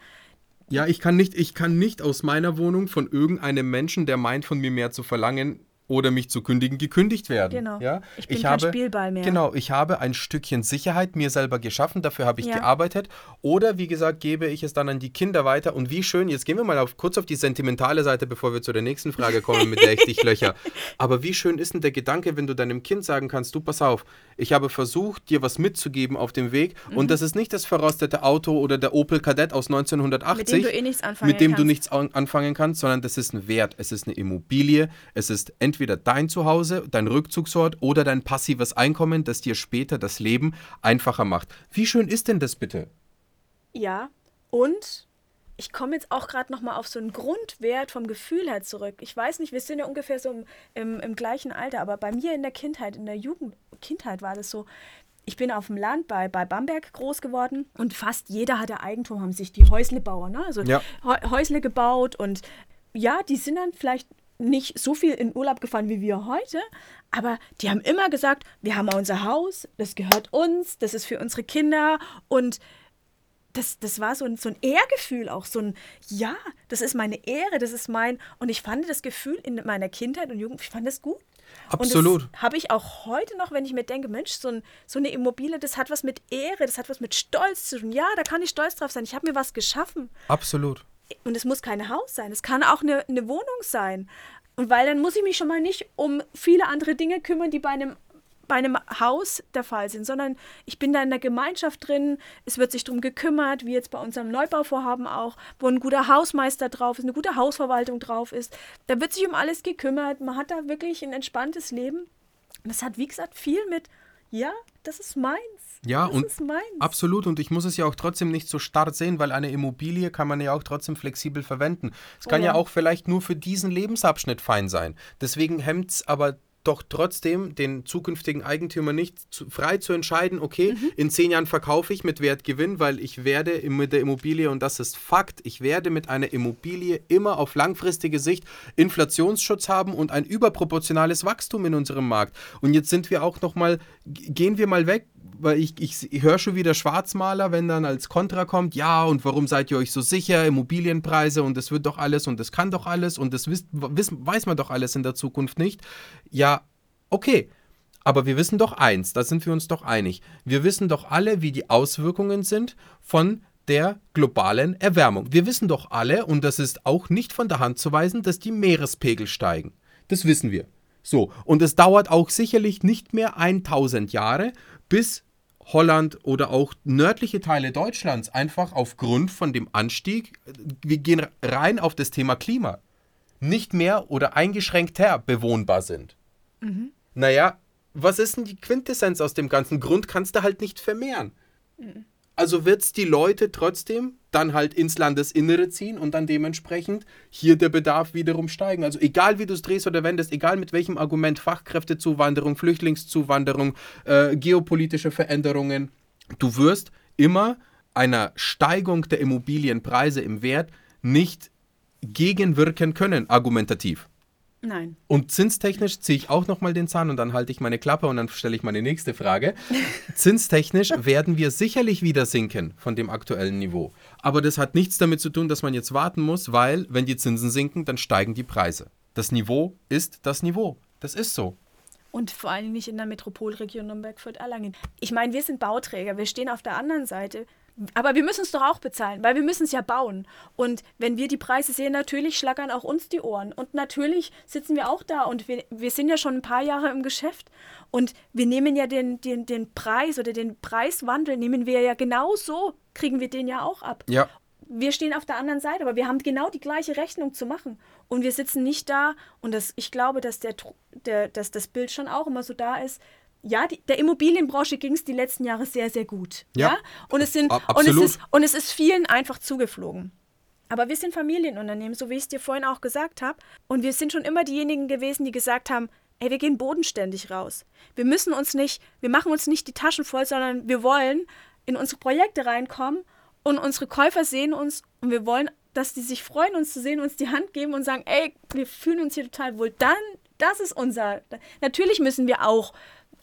Ja, ich kann nicht, ich kann nicht aus meiner Wohnung von irgendeinem Menschen, der meint, von mir mehr zu verlangen, oder mich zu kündigen, gekündigt werden. Genau. Ja? Ich bin kein Spielball mehr. Genau, ich habe ein Stückchen Sicherheit mir selber geschaffen, dafür habe ich Ja. gearbeitet. Oder wie gesagt, gebe ich es dann an die Kinder weiter. Und wie schön, jetzt gehen wir mal auf, kurz auf die sentimentale Seite, bevor wir zu der nächsten Frage kommen, mit der ich dich löcher. Aber wie schön ist denn der Gedanke, wenn du deinem Kind sagen kannst, du pass auf, ich habe versucht, dir was mitzugeben auf dem Weg. Mhm. Und das ist nicht das verrostete Auto oder der Opel Kadett aus 1980 Mit dem du eh nichts anfangen mit dem du kannst. nichts an- anfangen kannst, sondern das ist ein Wert. Es ist eine Immobilie. Es ist entweder dein Zuhause, dein Rückzugsort oder dein passives Einkommen, das dir später das Leben einfacher macht. Wie schön ist denn das bitte? Ja, und ich komme jetzt auch gerade noch mal auf so einen Grundwert vom Gefühl her zurück. Ich weiß nicht, wir sind ja ungefähr so im, im, im gleichen Alter, aber bei mir in der Kindheit, in der Jugend, Kindheit war das so. Ich bin auf dem Land bei, bei Bamberg groß geworden und fast jeder hatte Eigentum, haben sich die Häusle bauen, ne? also Ja. Häu- Häusle gebaut und ja, die sind dann vielleicht nicht so viel in Urlaub gefahren wie wir heute, aber die haben immer gesagt, wir haben unser Haus, das gehört uns, das ist für unsere Kinder und das, das war so ein, so ein Ehrgefühl auch, so ein, ja, das ist meine Ehre, das ist mein, und ich fand das Gefühl in meiner Kindheit und Jugend, ich fand das gut. Absolut. Habe ich auch heute noch, wenn ich mir denke, Mensch, so, ein, so eine Immobilie, das hat was mit Ehre, das hat was mit Stolz zu tun. Ja, da kann ich stolz drauf sein. Ich habe mir was geschaffen. Absolut. Und es muss kein Haus sein, es kann auch eine, eine Wohnung sein. Und weil dann muss ich mich schon mal nicht um viele andere Dinge kümmern, die bei einem, bei einem Haus der Fall sind, sondern ich bin da in der Gemeinschaft drin, es wird sich darum gekümmert, wie jetzt bei unserem Neubauvorhaben auch, wo ein guter Hausmeister drauf ist, eine gute Hausverwaltung drauf ist. Da wird sich um alles gekümmert, man hat da wirklich ein entspanntes Leben. Das hat, wie gesagt, viel mit, ja, das ist meins. Ja, das und ist meins. absolut. Und ich muss es ja auch trotzdem nicht so starr sehen, weil eine Immobilie kann man ja auch trotzdem flexibel verwenden. Es kann Oh ja. ja. auch vielleicht nur für diesen Lebensabschnitt fein sein. Deswegen hemmt es aber doch trotzdem den zukünftigen Eigentümer nicht zu, frei zu entscheiden, okay, Mhm. in zehn Jahren verkaufe ich mit Wertgewinn, weil ich werde mit der Immobilie, und das ist Fakt, ich werde mit einer Immobilie immer auf langfristige Sicht Inflationsschutz haben und ein überproportionales Wachstum in unserem Markt. Und jetzt sind wir auch noch mal, g- gehen wir mal weg, weil ich, ich, ich höre schon wieder Schwarzmaler, wenn dann als Kontra kommt, ja, und warum seid ihr euch so sicher, Immobilienpreise und das wird doch alles und das kann doch alles und das wisst, wiss, weiß man doch alles in der Zukunft nicht. Ja, okay. Aber wir wissen doch eins, da sind wir uns doch einig. Wir wissen doch alle, wie die Auswirkungen sind von der globalen Erwärmung. Wir wissen doch alle, und das ist auch nicht von der Hand zu weisen, dass die Meerespegel steigen. Das wissen wir. So, und es dauert auch sicherlich nicht mehr 1000 Jahre, bis Holland oder auch nördliche Teile Deutschlands einfach aufgrund von dem Anstieg, äh, wir gehen rein auf das Thema Klima, nicht mehr oder eingeschränkter bewohnbar sind. Naja, was ist denn die Quintessenz aus dem ganzen Grund? Kannst du halt nicht vermehren. Also wird es die Leute trotzdem dann halt ins Landesinnere ziehen und dann dementsprechend hier der Bedarf wiederum steigen. Also egal wie du es drehst oder wendest, egal mit welchem Argument, Fachkräftezuwanderung, Flüchtlingszuwanderung, äh, geopolitische Veränderungen, du wirst immer einer Steigung der Immobilienpreise im Wert nicht gegenwirken können, argumentativ. Nein. Und zinstechnisch ziehe ich auch nochmal den Zahn und dann halte ich meine Klappe und dann stelle ich meine nächste Frage. Zinstechnisch werden wir sicherlich wieder sinken von dem aktuellen Niveau. Aber das hat nichts damit zu tun, dass man jetzt warten muss, weil wenn die Zinsen sinken, dann steigen die Preise. Das Niveau ist das Niveau. Das ist so. Und vor allem nicht in der Metropolregion Nürnberg-Fürth-Erlangen. Ich meine, wir sind Bauträger, wir stehen auf der anderen Seite. Aber wir müssen es doch auch bezahlen, weil wir müssen es ja bauen. Und wenn wir die Preise sehen, natürlich schlackern auch uns die Ohren. Und natürlich sitzen wir auch da und wir, wir sind ja schon ein paar Jahre im Geschäft. Und wir nehmen ja den, den, den Preis oder den Preiswandel, nehmen wir ja genauso, kriegen wir den ja auch ab Ja. wir stehen auf der anderen Seite, aber wir haben genau die gleiche Rechnung zu machen. Und wir sitzen nicht da und das, ich glaube, dass, der, der, dass das Bild schon auch immer so da ist. Ja, die, der Immobilienbranche ging es die letzten Jahre sehr, sehr gut. Ja. Ja. Und, es sind, und, es ist, und es ist vielen einfach zugeflogen. Aber wir sind Familienunternehmen, so wie ich es dir vorhin auch gesagt habe. Und wir sind schon immer diejenigen gewesen, die gesagt haben, ey, wir gehen bodenständig raus. Wir müssen uns nicht, wir machen uns nicht die Taschen voll, sondern wir wollen in unsere Projekte reinkommen und unsere Käufer sehen uns und wir wollen, dass die sich freuen, uns zu sehen, uns die Hand geben und sagen, ey, wir fühlen uns hier total wohl. Dann, das ist unser. Natürlich müssen wir auch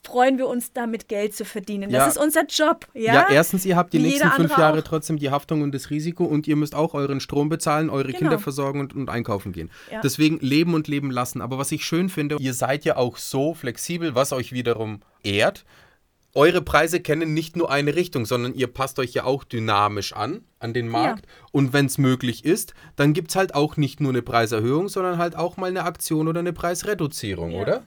freuen wir uns damit Geld zu verdienen. Das ja. ist unser Job. Ja? ja, erstens, ihr habt die Wie nächsten fünf Jahre auch. trotzdem die Haftung und das Risiko und ihr müsst auch euren Strom bezahlen, eure genau. Kinder versorgen und, und einkaufen gehen. Ja. Deswegen leben und leben lassen. Aber was ich schön finde, ihr seid ja auch so flexibel, was euch wiederum ehrt eure Preise kennen nicht nur eine Richtung, sondern ihr passt euch ja auch dynamisch an, an den Markt. Und wenn es möglich ist, dann gibt es halt auch nicht nur eine Preiserhöhung, sondern halt auch mal eine Aktion oder eine Preisreduzierung, oder?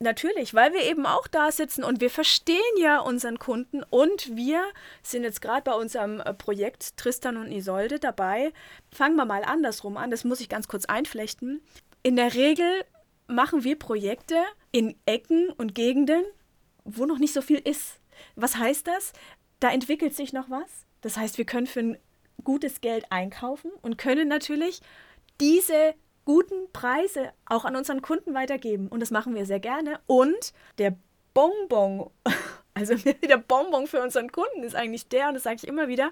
Natürlich, weil wir eben auch da sitzen und wir verstehen ja unseren Kunden und wir sind jetzt gerade bei unserem äh, Projekt Tristan und Isolde dabei. Fangen wir mal andersrum an, das muss ich ganz kurz einflechten. In der Regel machen wir Projekte in Ecken und Gegenden, wo noch nicht so viel ist. Was heißt das? Da entwickelt sich noch was. Das heißt, wir können für ein gutes Geld einkaufen und können natürlich diese guten Preise auch an unseren Kunden weitergeben. Und das machen wir sehr gerne. Und der Bonbon, also der Bonbon für unseren Kunden ist eigentlich der, und das sage ich immer wieder,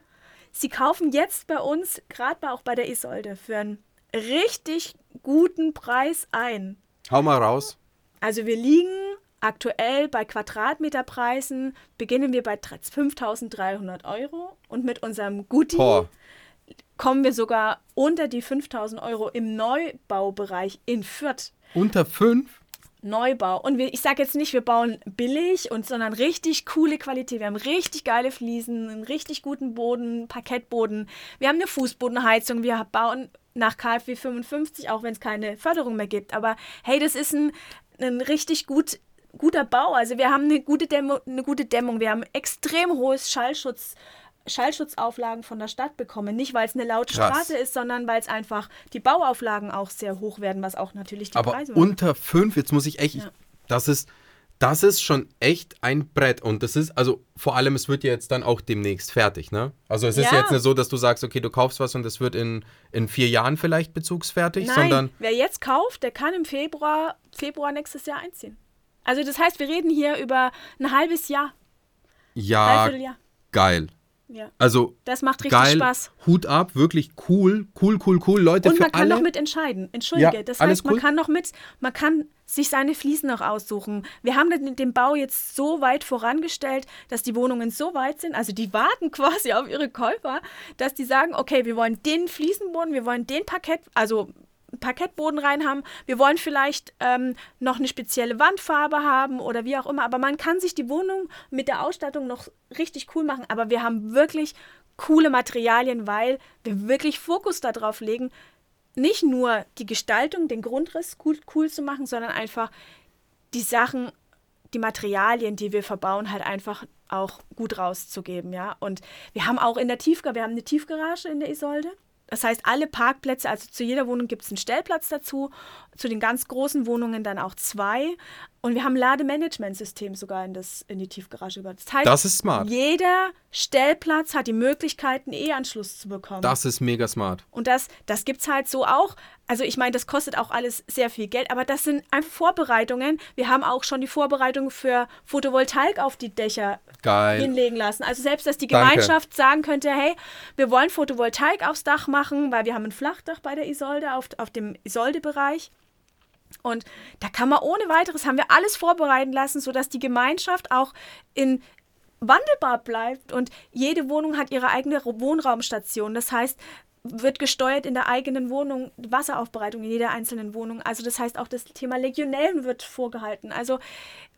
sie kaufen jetzt bei uns, gerade auch bei der Isolde, für einen richtig guten Preis ein. Hau mal raus. Also wir liegen Aktuell bei Quadratmeterpreisen beginnen wir bei 5300 Euro und mit unserem Goodie Boah. Kommen wir sogar unter die 5000 Euro im Neubaubereich in Fürth. Unter 5? Neubau. Und wir, ich sage jetzt nicht, wir bauen billig, und, sondern richtig coole Qualität. Wir haben richtig geile Fliesen, einen richtig guten Boden, Parkettboden. Wir haben eine Fußbodenheizung. Wir bauen nach KfW 55, auch wenn es keine Förderung mehr gibt. Aber hey, das ist ein, ein richtig gut guter Bau. Also wir haben eine gute, Dämmung, eine gute Dämmung. Wir haben extrem hohes Schallschutz. Schallschutzauflagen von der Stadt bekommen. Nicht, weil es eine laute Krass. Straße ist, sondern weil es einfach die Bauauflagen auch sehr hoch werden, was auch natürlich die Aber Preise unter fünf, jetzt muss ich echt, ja. das ist, das ist schon echt ein Brett. Und das ist, also vor allem, es wird ja jetzt dann auch demnächst fertig, ne? Also es ist ja. jetzt nicht so, dass du sagst, okay, du kaufst was und es wird in, in vier Jahren vielleicht bezugsfertig, Nein, sondern. Wer jetzt kauft, der kann im Februar, Februar nächstes Jahr einziehen. Also das heißt, wir reden hier über ein halbes Jahr. Ja, geil. Ja. Also das macht richtig geil, Spaß. Hut ab, wirklich cool, cool, cool, cool. Leute, Und man kann alle. noch mit entscheiden. Entschuldige. Ja, das heißt, man kann noch mit, man kann sich seine Fliesen noch aussuchen. Wir haben den, den Bau jetzt so weit vorangestellt, dass die Wohnungen so weit sind, also die warten quasi auf ihre Käufer, dass die sagen, okay, wir wollen den Fliesenboden, wir wollen den Parkett, also Parkettboden rein haben. Wir wollen vielleicht ähm, noch eine spezielle Wandfarbe haben oder wie auch immer. Aber man kann sich die Wohnung mit der Ausstattung noch richtig cool machen. Aber wir haben wirklich coole Materialien, weil wir wirklich Fokus darauf legen, nicht nur die Gestaltung, den Grundriss cool, cool zu machen, sondern einfach die Sachen, die Materialien, die wir verbauen, halt einfach auch gut rauszugeben, ja. Und wir haben auch in der Tiefgarage, wir haben eine Tiefgarage in der Isolde. Das heißt, alle Parkplätze, also zu jeder Wohnung gibt es einen Stellplatz dazu, zu den ganz großen Wohnungen dann auch zwei. Und wir haben ein Lademanagementsystem sogar in, das, in die Tiefgarage über. Das heißt, das ist smart. jeder Stellplatz hat die Möglichkeit, einen E-Anschluss zu bekommen. Das ist mega smart. Und das, das gibt es halt so auch. Also ich meine, das kostet auch alles sehr viel Geld, aber das sind einfach Vorbereitungen. Wir haben auch schon die Vorbereitung für Photovoltaik auf die Dächer Geil. hinlegen lassen. Also selbst, dass die Gemeinschaft Danke. sagen könnte, hey, wir wollen Photovoltaik aufs Dach machen, weil wir haben ein Flachdach bei der Isolde, auf, auf dem Isolde-Bereich. Und da kann man ohne weiteres, haben wir alles vorbereiten lassen, sodass die Gemeinschaft auch in wandelbar bleibt und jede Wohnung hat ihre eigene Wohnraumstation. Das heißt, wird gesteuert in der eigenen Wohnung, Wasseraufbereitung in jeder einzelnen Wohnung. Also das heißt auch das Thema Legionellen wird vorgehalten. Also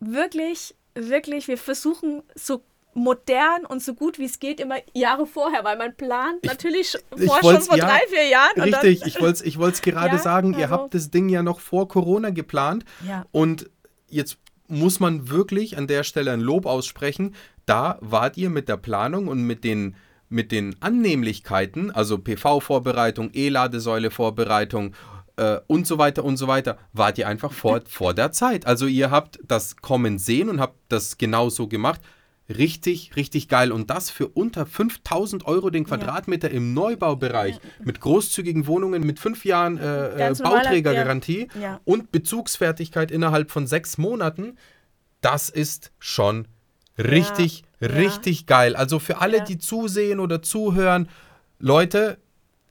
wirklich, wirklich, wir versuchen so modern und so gut wie es geht immer Jahre vorher, weil man plant natürlich ich, vor, schon vor ja, drei, vier Jahren. Richtig, dann, ich wollte ich es gerade ja, sagen, ihr also, habt das Ding ja noch vor Corona geplant ja. und jetzt muss man wirklich an der Stelle ein Lob aussprechen. Da wart ihr mit der Planung und mit den mit den Annehmlichkeiten, also PV-Vorbereitung, E-Ladesäule-Vorbereitung äh, und so weiter und so weiter, wart ihr einfach vor, vor der Zeit. Also ihr habt das kommen sehen und habt das genauso gemacht. Richtig, richtig geil. Und das für unter 5000 Euro den Quadratmeter ja. im Neubaubereich mit großzügigen Wohnungen mit fünf Jahren äh, äh Bauträgergarantie ja. und Bezugsfertigkeit innerhalb von sechs Monaten. Das ist schon richtig, Richtig geil. Also für alle, Ja. die zusehen oder zuhören, Leute,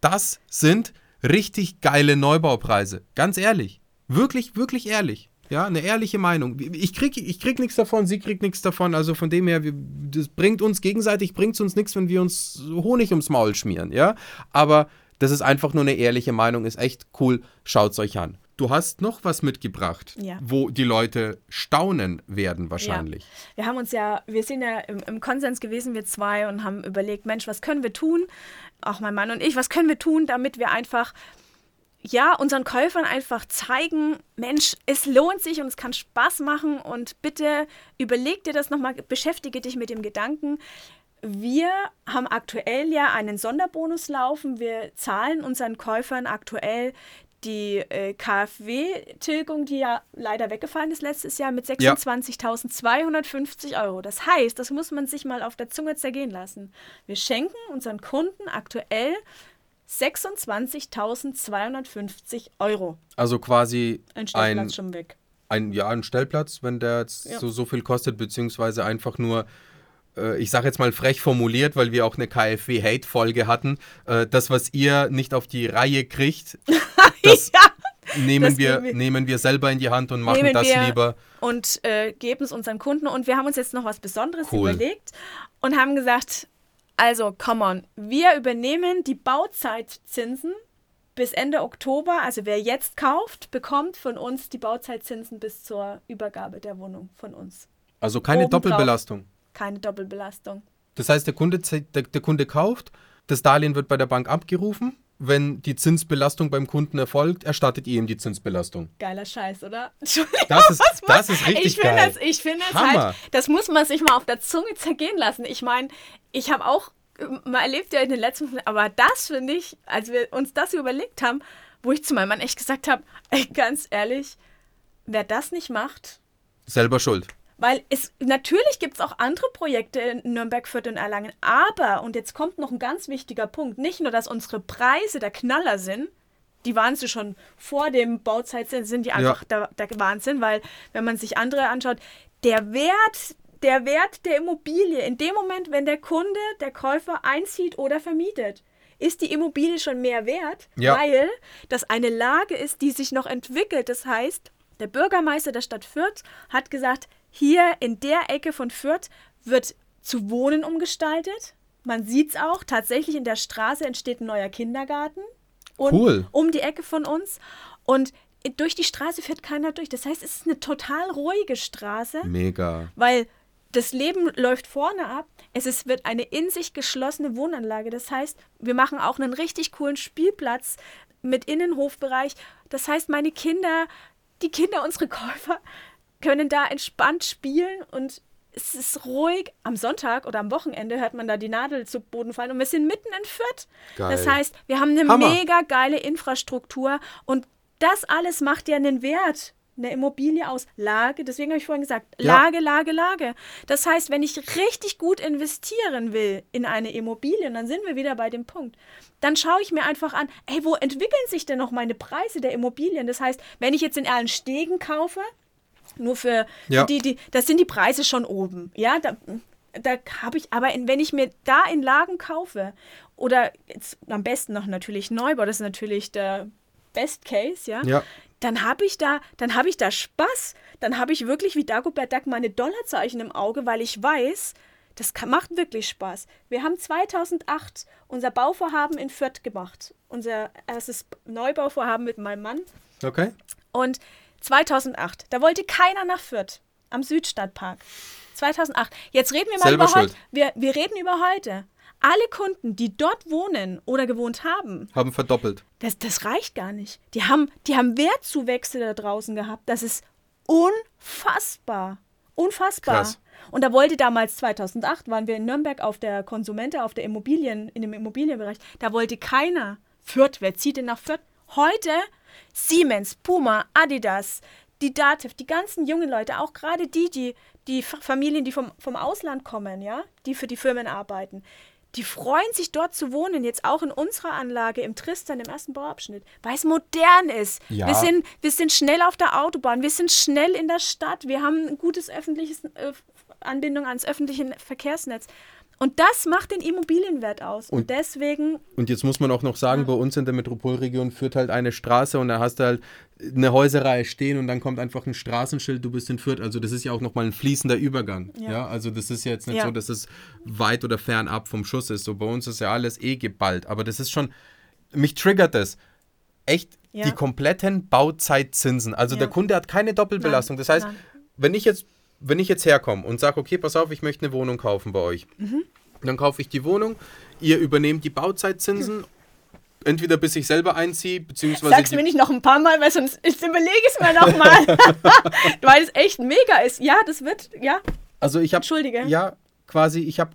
das sind richtig geile Neubaupreise. Ganz ehrlich. Wirklich, wirklich ehrlich. Ja, eine ehrliche Meinung. Ich krieg, ich krieg nichts davon, sie kriegt nichts davon. Also von dem her, wir, das bringt uns gegenseitig, bringt es uns nichts, wenn wir uns Honig ums Maul schmieren. Ja, aber das ist einfach nur eine ehrliche Meinung, ist echt cool. Schaut's euch an. Du hast noch was mitgebracht, Ja. wo die Leute staunen werden wahrscheinlich. Wir haben uns ja, wir sind ja im, im Konsens gewesen, wir zwei, und haben überlegt, Mensch, was können wir tun? Auch mein Mann und ich, was können wir tun, damit wir einfach, ja, unseren Käufern einfach zeigen, Mensch, es lohnt sich und es kann Spaß machen und bitte überleg dir das nochmal, beschäftige dich mit dem Gedanken. Wir haben aktuell ja einen Sonderbonus laufen. Wir zahlen unseren Käufern aktuell die äh, KfW-Tilgung, die ja leider weggefallen ist letztes Jahr, mit Ja. 26.250 Euro. Das heißt, das muss man sich mal auf der Zunge zergehen lassen. Wir schenken unseren Kunden aktuell 26.250 Euro. Also quasi Ein Stellplatz ein, schon weg. ein, ja, ein Stellplatz, wenn der jetzt Ja. so, so viel kostet, beziehungsweise einfach nur, äh, ich sage jetzt mal frech formuliert, weil wir auch eine KfW-Hate-Folge hatten, äh, das, was ihr nicht auf die Reihe kriegt, das nehmen, das wir, nehmen wir selber in die Hand und machen das lieber. und äh, geben es unseren Kunden. Und wir haben uns jetzt noch was Besonderes Cool. überlegt und haben gesagt, also, come on, wir übernehmen die Bauzeitzinsen bis Ende Oktober. Also wer jetzt kauft, bekommt von uns die Bauzeitzinsen bis zur Übergabe der Wohnung von uns. Also keine Obendrauf. Doppelbelastung. Keine Doppelbelastung. Das heißt, der Kunde, der, der Kunde kauft, das Darlehen wird bei der Bank abgerufen. Wenn die Zinsbelastung beim Kunden erfolgt, erstattet ihr ihm die Zinsbelastung. Geiler Scheiß, oder? Entschuldigung, Das ist, was das ist richtig ich geil. das, ich finde Hammer. halt, das muss man sich mal auf der Zunge zergehen lassen. Ich meine, ich habe auch äh, mal erlebt ja in den letzten, aber das finde ich, als wir uns das überlegt haben, wo ich zu meinem Mann echt gesagt habe, ganz ehrlich, wer das nicht macht, Selber schuld. Weil es natürlich gibt es auch andere Projekte in Nürnberg, Fürth und Erlangen, aber, und jetzt kommt noch ein ganz wichtiger Punkt, nicht nur, dass unsere Preise der Knaller sind, die waren sie schon vor dem Bauzeit, sind die einfach der, der Wahnsinn, weil wenn man sich andere anschaut, der Wert, der Wert der Immobilie, in dem Moment, wenn der Kunde, der Käufer einzieht oder vermietet, ist die Immobilie schon mehr wert, Ja. weil das eine Lage ist, die sich noch entwickelt. Das heißt, der Bürgermeister der Stadt Fürth hat gesagt, hier in der Ecke von Fürth wird zu Wohnen umgestaltet. Man sieht es auch, tatsächlich in der Straße entsteht ein neuer Kindergarten. Und Cool. um die Ecke von uns. Und durch die Straße fährt keiner durch. Das heißt, es ist eine total ruhige Straße, Mega. weil das Leben läuft vorne ab. Es ist, wird eine in sich geschlossene Wohnanlage. Das heißt, wir machen auch einen richtig coolen Spielplatz mit Innenhofbereich. Das heißt, meine Kinder, die Kinder, unsere Käufer, können da entspannt spielen und es ist ruhig. Am Sonntag oder am Wochenende hört man da die Nadel zu Boden fallen und wir sind mitten in Fürth. Geil. Das heißt, wir haben eine Hammer. mega geile Infrastruktur und das alles macht ja einen Wert eine Immobilie aus Lage, deswegen habe ich vorhin gesagt, Ja. Lage, Lage, Lage. Das heißt, wenn ich richtig gut investieren will in eine Immobilie, und dann sind wir wieder bei dem Punkt, dann schaue ich mir einfach an, ey, wo entwickeln sich denn noch meine Preise der Immobilien? Das heißt, wenn ich jetzt in Erlenstegen kaufe, nur für, Ja. für die, die, das sind die Preise schon oben. Ja, da, da habe ich, aber in, wenn ich mir da in Lagen kaufe, oder jetzt am besten noch natürlich Neubau, das ist natürlich der Best Case, ja, Ja. dann habe ich da, dann habe ich da Spaß. Dann habe ich wirklich wie Dagobert Duck meine Dollarzeichen im Auge, weil ich weiß, das kann, macht wirklich Spaß. Wir haben 2008 unser Bauvorhaben in Fürth gemacht. Unser erstes Neubauvorhaben mit meinem Mann. Okay. Und 2008, da wollte keiner nach Fürth am Südstadtpark. 2008. Jetzt reden wir mal Selber über heute. Wir, wir reden über heute. Alle Kunden, die dort wohnen oder gewohnt haben, Haben verdoppelt. das, das reicht gar nicht. Die haben, die haben Wertzuwächse da draußen gehabt. Das ist unfassbar. Unfassbar. Krass. Und da wollte damals 2008, waren wir in Nürnberg auf der Konsumente, auf der Immobilien, in dem Immobilienbereich, da wollte keiner. Fürth, wer zieht denn nach Fürth? Heute Siemens, Puma, Adidas, die Dativ, die ganzen jungen Leute, auch gerade die, die, die Familien, die vom, vom Ausland kommen, ja, die für die Firmen arbeiten, die freuen sich dort zu wohnen, jetzt auch in unserer Anlage im Tristan, im ersten Bauabschnitt, weil es modern ist. Ja. Wir, sind, wir sind schnell auf der Autobahn, wir sind schnell in der Stadt, wir haben ein gutes öffentliches äh, Anbindung ans öffentliche Verkehrsnetz. Und das macht den Immobilienwert aus. Und, Und- deswegen, Und jetzt muss man auch noch sagen, bei uns in der Metropolregion führt halt eine Straße und da hast du halt eine Häuserreihe stehen und dann kommt einfach ein Straßenschild, du bist in Fürth. Also das ist ja auch nochmal ein fließender Übergang. Ja. Ja. also das ist ja jetzt nicht Ja. so, dass es weit oder fernab vom Schuss ist. So bei uns ist ja alles eh geballt. Aber das ist schon, mich triggert das. Echt Ja. die kompletten Bauzeitzinsen. Also Ja. der Kunde hat keine Doppelbelastung. Das heißt, nein. wenn ich jetzt, wenn ich jetzt herkomme und sage, okay, pass auf, ich möchte eine Wohnung kaufen bei euch, Mhm. dann kaufe ich die Wohnung, ihr übernehmt die Bauzeitzinsen, entweder bis ich selber einziehe, beziehungsweise sag's mir nicht noch ein paar Mal, weil sonst ich überlege es mir nochmal. weil es echt mega ist. Ja, das wird, ja, also ich habe Entschuldige. ja quasi, ich habe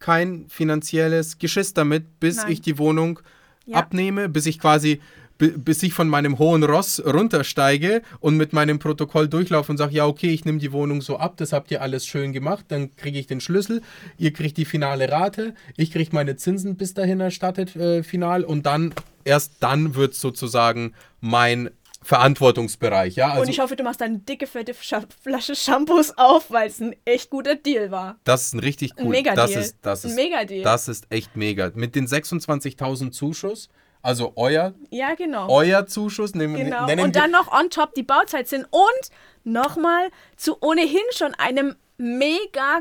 kein finanzielles Geschiss damit, bis Nein. ich die Wohnung Ja. abnehme, bis ich quasi bis ich von meinem hohen Ross runtersteige und mit meinem Protokoll durchlaufe und sage, ja, okay, ich nehme die Wohnung so ab, das habt ihr alles schön gemacht, dann kriege ich den Schlüssel, ihr kriegt die finale Rate, ich kriege meine Zinsen bis dahin erstattet, äh, final, und dann, erst dann wird sozusagen mein Verantwortungsbereich, ja, also und ich hoffe, du machst eine dicke, fette Flasche Shampoos auf, weil es ein echt guter Deal war. das ist ein richtig cool, Ein Mega-Deal. das ist, das Ein ist, Mega-Deal. das ist echt mega. Mit den 26.000 Zuschuss, also euer, Ja, genau. euer Zuschuss, nehmen, Genau. nennen Und dann noch on top die Bauzeit sind und nochmal zu ohnehin schon einem mega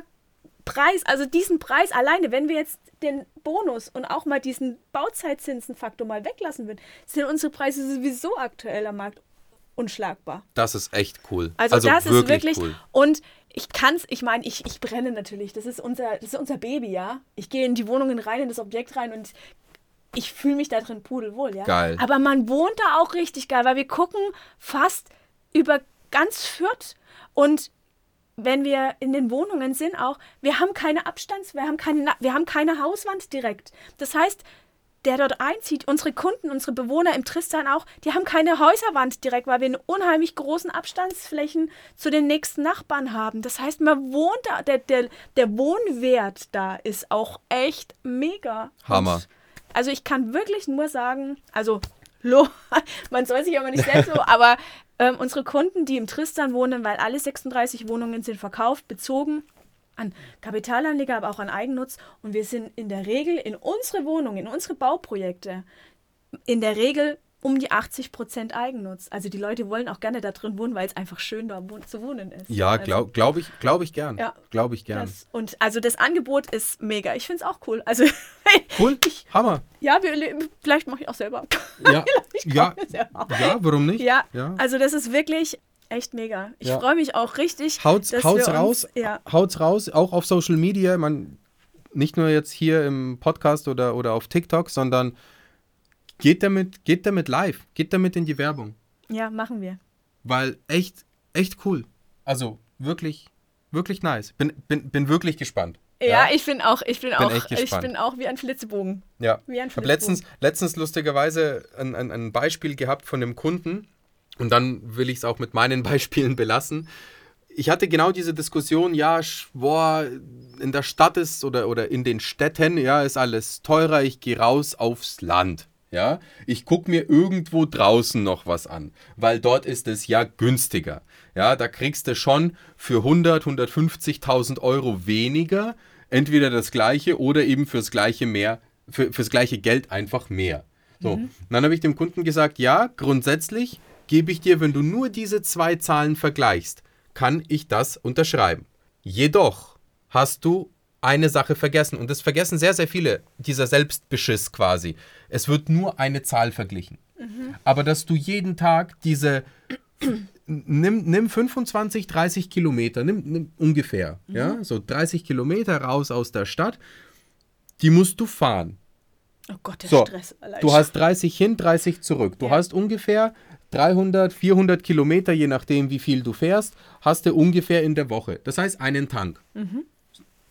Preis, also diesen Preis alleine, wenn wir jetzt den Bonus und auch mal diesen Bauzeitzinsenfaktor mal weglassen würden, sind unsere Preise sowieso aktuell am Markt unschlagbar. Das ist echt cool. Also, das ist wirklich cool. und ich kann's, ich meine, ich, ich brenne natürlich. Das ist unser, das ist unser Baby, ja. Ich gehe in die Wohnungen rein, in das Objekt rein und ich fühle mich da drin pudelwohl, ja. Geil. Aber man wohnt da auch richtig geil, weil wir gucken fast über ganz Fürth und wenn wir in den Wohnungen sind auch, wir haben keine Abstands, wir haben keine, wir haben keine Hauswand direkt. Das heißt, der dort einzieht, unsere Kunden, unsere Bewohner im Tristan auch, die haben keine Häuserwand direkt, weil wir einen unheimlich großen Abstandsflächen zu den nächsten Nachbarn haben. Das heißt, man wohnt da, der, der, der Wohnwert da ist auch echt mega. Hammer. Und also ich kann wirklich nur sagen, also lo, man soll sich aber nicht selbst so, aber ähm, unsere Kunden, die im Tristan wohnen, weil alle 36 Wohnungen sind verkauft, bezogen an Kapitalanleger, aber auch an Eigennutz. Und wir sind in der Regel in unsere Wohnungen, in unsere Bauprojekte, in der Regel um die 80 Prozent Eigennutz. Also die Leute wollen auch gerne da drin wohnen, weil es einfach schön da zu wohnen ist. Ja, also, glaube glaub ich, glaub ich gern. Ja. Glaube ich gern. das, Und also das Angebot ist mega. Ich finde es auch cool. Also cool, Hammer. ja, wir, le- vielleicht mache ich auch selber. Ja, Ich ja, selber. ja, warum nicht? Ja, ja. also das ist wirklich echt mega. Ich Ja. freue mich auch richtig. Haut's, haut's raus, Uns, ja, haut's raus, auch auf Social Media, man, nicht nur jetzt hier im Podcast oder, oder auf TikTok, sondern geht damit, geht damit live, geht damit in die Werbung. ja, machen wir. Weil echt, echt cool. Also wirklich, wirklich nice. Bin, bin, bin wirklich gespannt. Ja, ich bin auch, ich bin, auch, echt ich bin auch wie ein Flitzebogen. Ja, Wie ein ich habe Flitzebogen. letztens, letztens lustigerweise ein, ein, ein Beispiel gehabt von einem Kunden und dann will ich es auch mit meinen Beispielen belassen. Ich hatte genau diese Diskussion, ja, boah, in der Stadt ist oder, oder in den Städten, ja, ist alles teurer, ich gehe raus aufs Land. Ja, ich gucke mir irgendwo draußen noch was an, weil dort ist es ja günstiger. Ja, da kriegst du schon für 100, 150.000 Euro weniger entweder das gleiche oder eben fürs gleiche mehr, für, fürs gleiche Geld einfach mehr. So, und dann habe ich dem Kunden gesagt, ja, grundsätzlich gebe ich dir, wenn du nur diese zwei Zahlen vergleichst, kann ich das unterschreiben. Jedoch hast du eine Sache vergessen und das vergessen sehr, sehr viele, dieser Selbstbeschiss quasi. Es wird nur eine Zahl verglichen. Aber dass du jeden Tag diese, nimm, nimm 25, 30 Kilometer, nimm, nimm ungefähr, ja, so 30 Kilometer raus aus der Stadt, die musst du fahren. Oh Gott, der So, Stress allein. du hast 30 hin, 30 zurück. Du Ja. hast ungefähr 300, 400 Kilometer, je nachdem, wie viel du fährst, hast du ungefähr in der Woche. Das heißt, einen Tank. Mhm.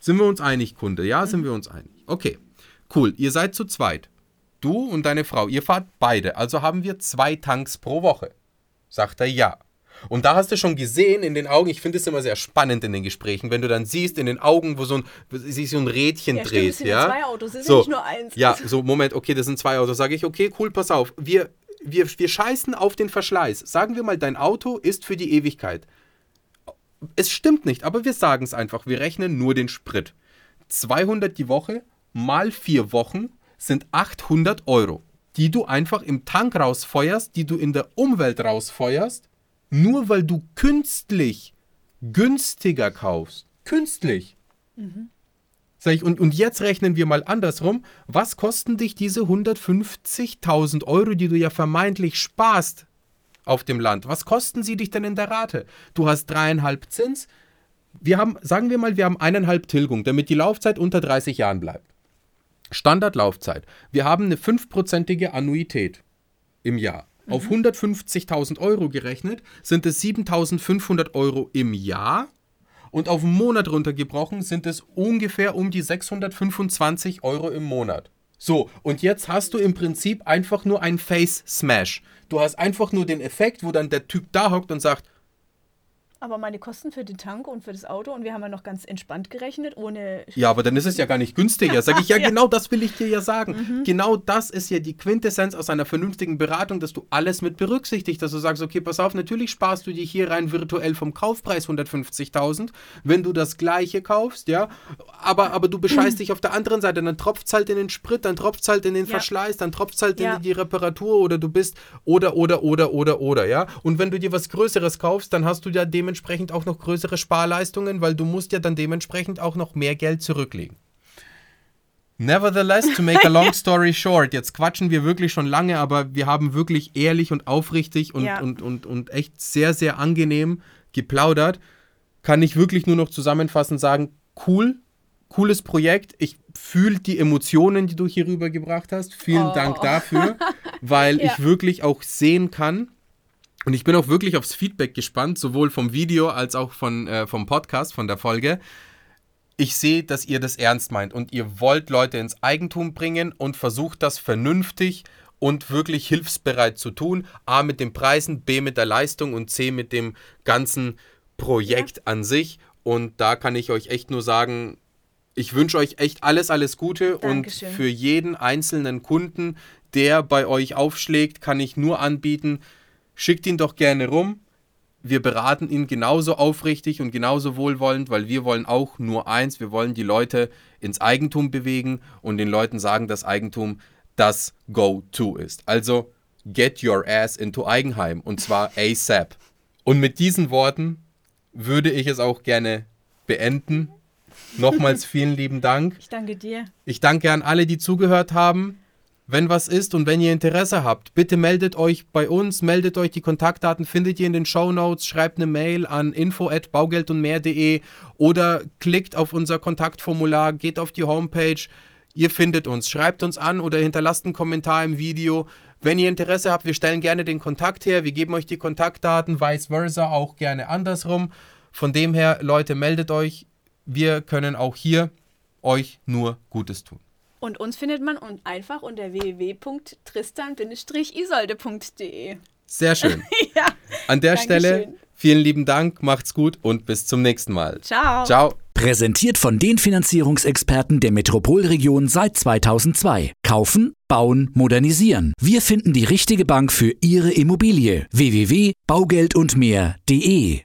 Sind wir uns einig, Kunde? Ja, sind wir uns einig. Okay, cool. Ihr seid zu zweit. Du und deine Frau, ihr fahrt beide. Also haben wir zwei Tanks pro Woche. Sagt er ja. Und da hast du schon gesehen in den Augen, ich finde es immer sehr spannend in den Gesprächen, wenn du dann siehst in den Augen, wo so ein, sich so ein Rädchen ja, stimmt, dreht. sind ja? zwei Autos, es ist So. nicht nur eins. Ja, so, Moment, okay, das sind zwei Autos. Sage ich, okay, cool, pass auf. Wir, wir, wir scheißen auf den Verschleiß. Sagen wir mal, dein Auto ist für die Ewigkeit. Es stimmt nicht, aber wir sagen es einfach. Wir rechnen nur den Sprit. 200 die Woche mal vier Wochen sind 800 Euro, die du einfach im Tank rausfeuerst, die du in der Umwelt rausfeuerst, nur weil du künstlich günstiger kaufst. Künstlich. Mhm. Sag ich, und, und jetzt rechnen wir mal andersrum. Was kosten dich diese 150.000 Euro, die du ja vermeintlich sparst auf dem Land? Was kosten sie dich denn in der Rate? Du hast dreieinhalb Zins. Wir haben, sagen wir mal, wir haben eineinhalb Tilgung, damit die Laufzeit unter 30 Jahren bleibt. Standardlaufzeit. Wir haben eine fünfprozentige Annuität im Jahr. Mhm. Auf 150.000 Euro gerechnet sind es 7.500 Euro im Jahr und auf einen Monat runtergebrochen sind es ungefähr um die 625 Euro im Monat. So, und jetzt hast du im Prinzip einfach nur ein Face Smash. Du hast einfach nur den Effekt, wo dann der Typ da hockt und sagt, aber meine Kosten für den Tank und für das Auto und wir haben ja noch ganz entspannt gerechnet, ohne. Ja, aber dann ist es ja gar nicht günstiger. Sag ich, ja, ja. genau das will ich dir ja sagen. Mhm. Genau das ist ja die Quintessenz aus einer vernünftigen Beratung, dass du alles mit berücksichtigst, dass du sagst, okay, pass auf, natürlich sparst du dir hier rein virtuell vom Kaufpreis 150.000, wenn du das gleiche kaufst, ja, aber, aber du bescheißt dich auf der anderen Seite, dann tropft es halt in den Sprit, dann tropft es halt in den ja. Verschleiß, dann tropft es halt ja. in die Reparatur oder du bist oder, oder, oder, oder, oder, ja. Und wenn du dir was Größeres kaufst, dann hast du ja dem dementsprechend auch noch größere Sparleistungen, weil du musst ja dann dementsprechend auch noch mehr Geld zurücklegen. Nevertheless, to make a long story short, jetzt quatschen wir wirklich schon lange, aber wir haben wirklich ehrlich und aufrichtig und, ja. und, und, und echt sehr, sehr angenehm geplaudert. Kann ich wirklich nur noch zusammenfassend sagen, cool, cooles Projekt. Ich fühle die Emotionen, die du hier rübergebracht hast. Vielen oh. Dank dafür, weil ja. ich wirklich auch sehen kann, und ich bin auch wirklich aufs Feedback gespannt, sowohl vom Video als auch von, äh, vom Podcast, von der Folge. Ich sehe, dass ihr das ernst meint und ihr wollt Leute ins Eigentum bringen und versucht das vernünftig und wirklich hilfsbereit zu tun. A mit den Preisen, B mit der Leistung und C mit dem ganzen Projekt ja. an sich. Und da kann ich euch echt nur sagen, ich wünsche euch echt alles, alles Gute Dankeschön. und für jeden einzelnen Kunden, der bei euch aufschlägt, kann ich nur anbieten, schickt ihn doch gerne rum. Wir beraten ihn genauso aufrichtig und genauso wohlwollend, weil wir wollen auch nur eins, wir wollen die Leute ins Eigentum bewegen und den Leuten sagen, dass Eigentum das Go-To ist. Also get your ass into Eigenheim und zwar ASAP. Und mit diesen Worten würde ich es auch gerne beenden. Nochmals vielen lieben Dank. Ich danke dir. Ich danke an alle, die zugehört haben. Wenn was ist und wenn ihr Interesse habt, bitte meldet euch bei uns, meldet euch die Kontaktdaten, findet ihr in den Show Notes, schreibt eine Mail an info@baugeldundmehr.de oder klickt auf unser Kontaktformular, geht auf die Homepage, ihr findet uns, schreibt uns an oder hinterlasst einen Kommentar im Video. Wenn ihr Interesse habt, wir stellen gerne den Kontakt her, wir geben euch die Kontaktdaten, vice versa, auch gerne andersrum. Von dem her, Leute, meldet euch, wir können auch hier euch nur Gutes tun. Und uns findet man einfach unter www.tristan-isolde.de. Sehr schön. ja. An der Stelle vielen lieben Dank, macht's gut und bis zum nächsten Mal. Ciao. Ciao. Präsentiert von den Finanzierungsexperten der Metropolregion seit 2002. Kaufen, bauen, modernisieren. Wir finden die richtige Bank für Ihre Immobilie. www.baugeldundmehr.de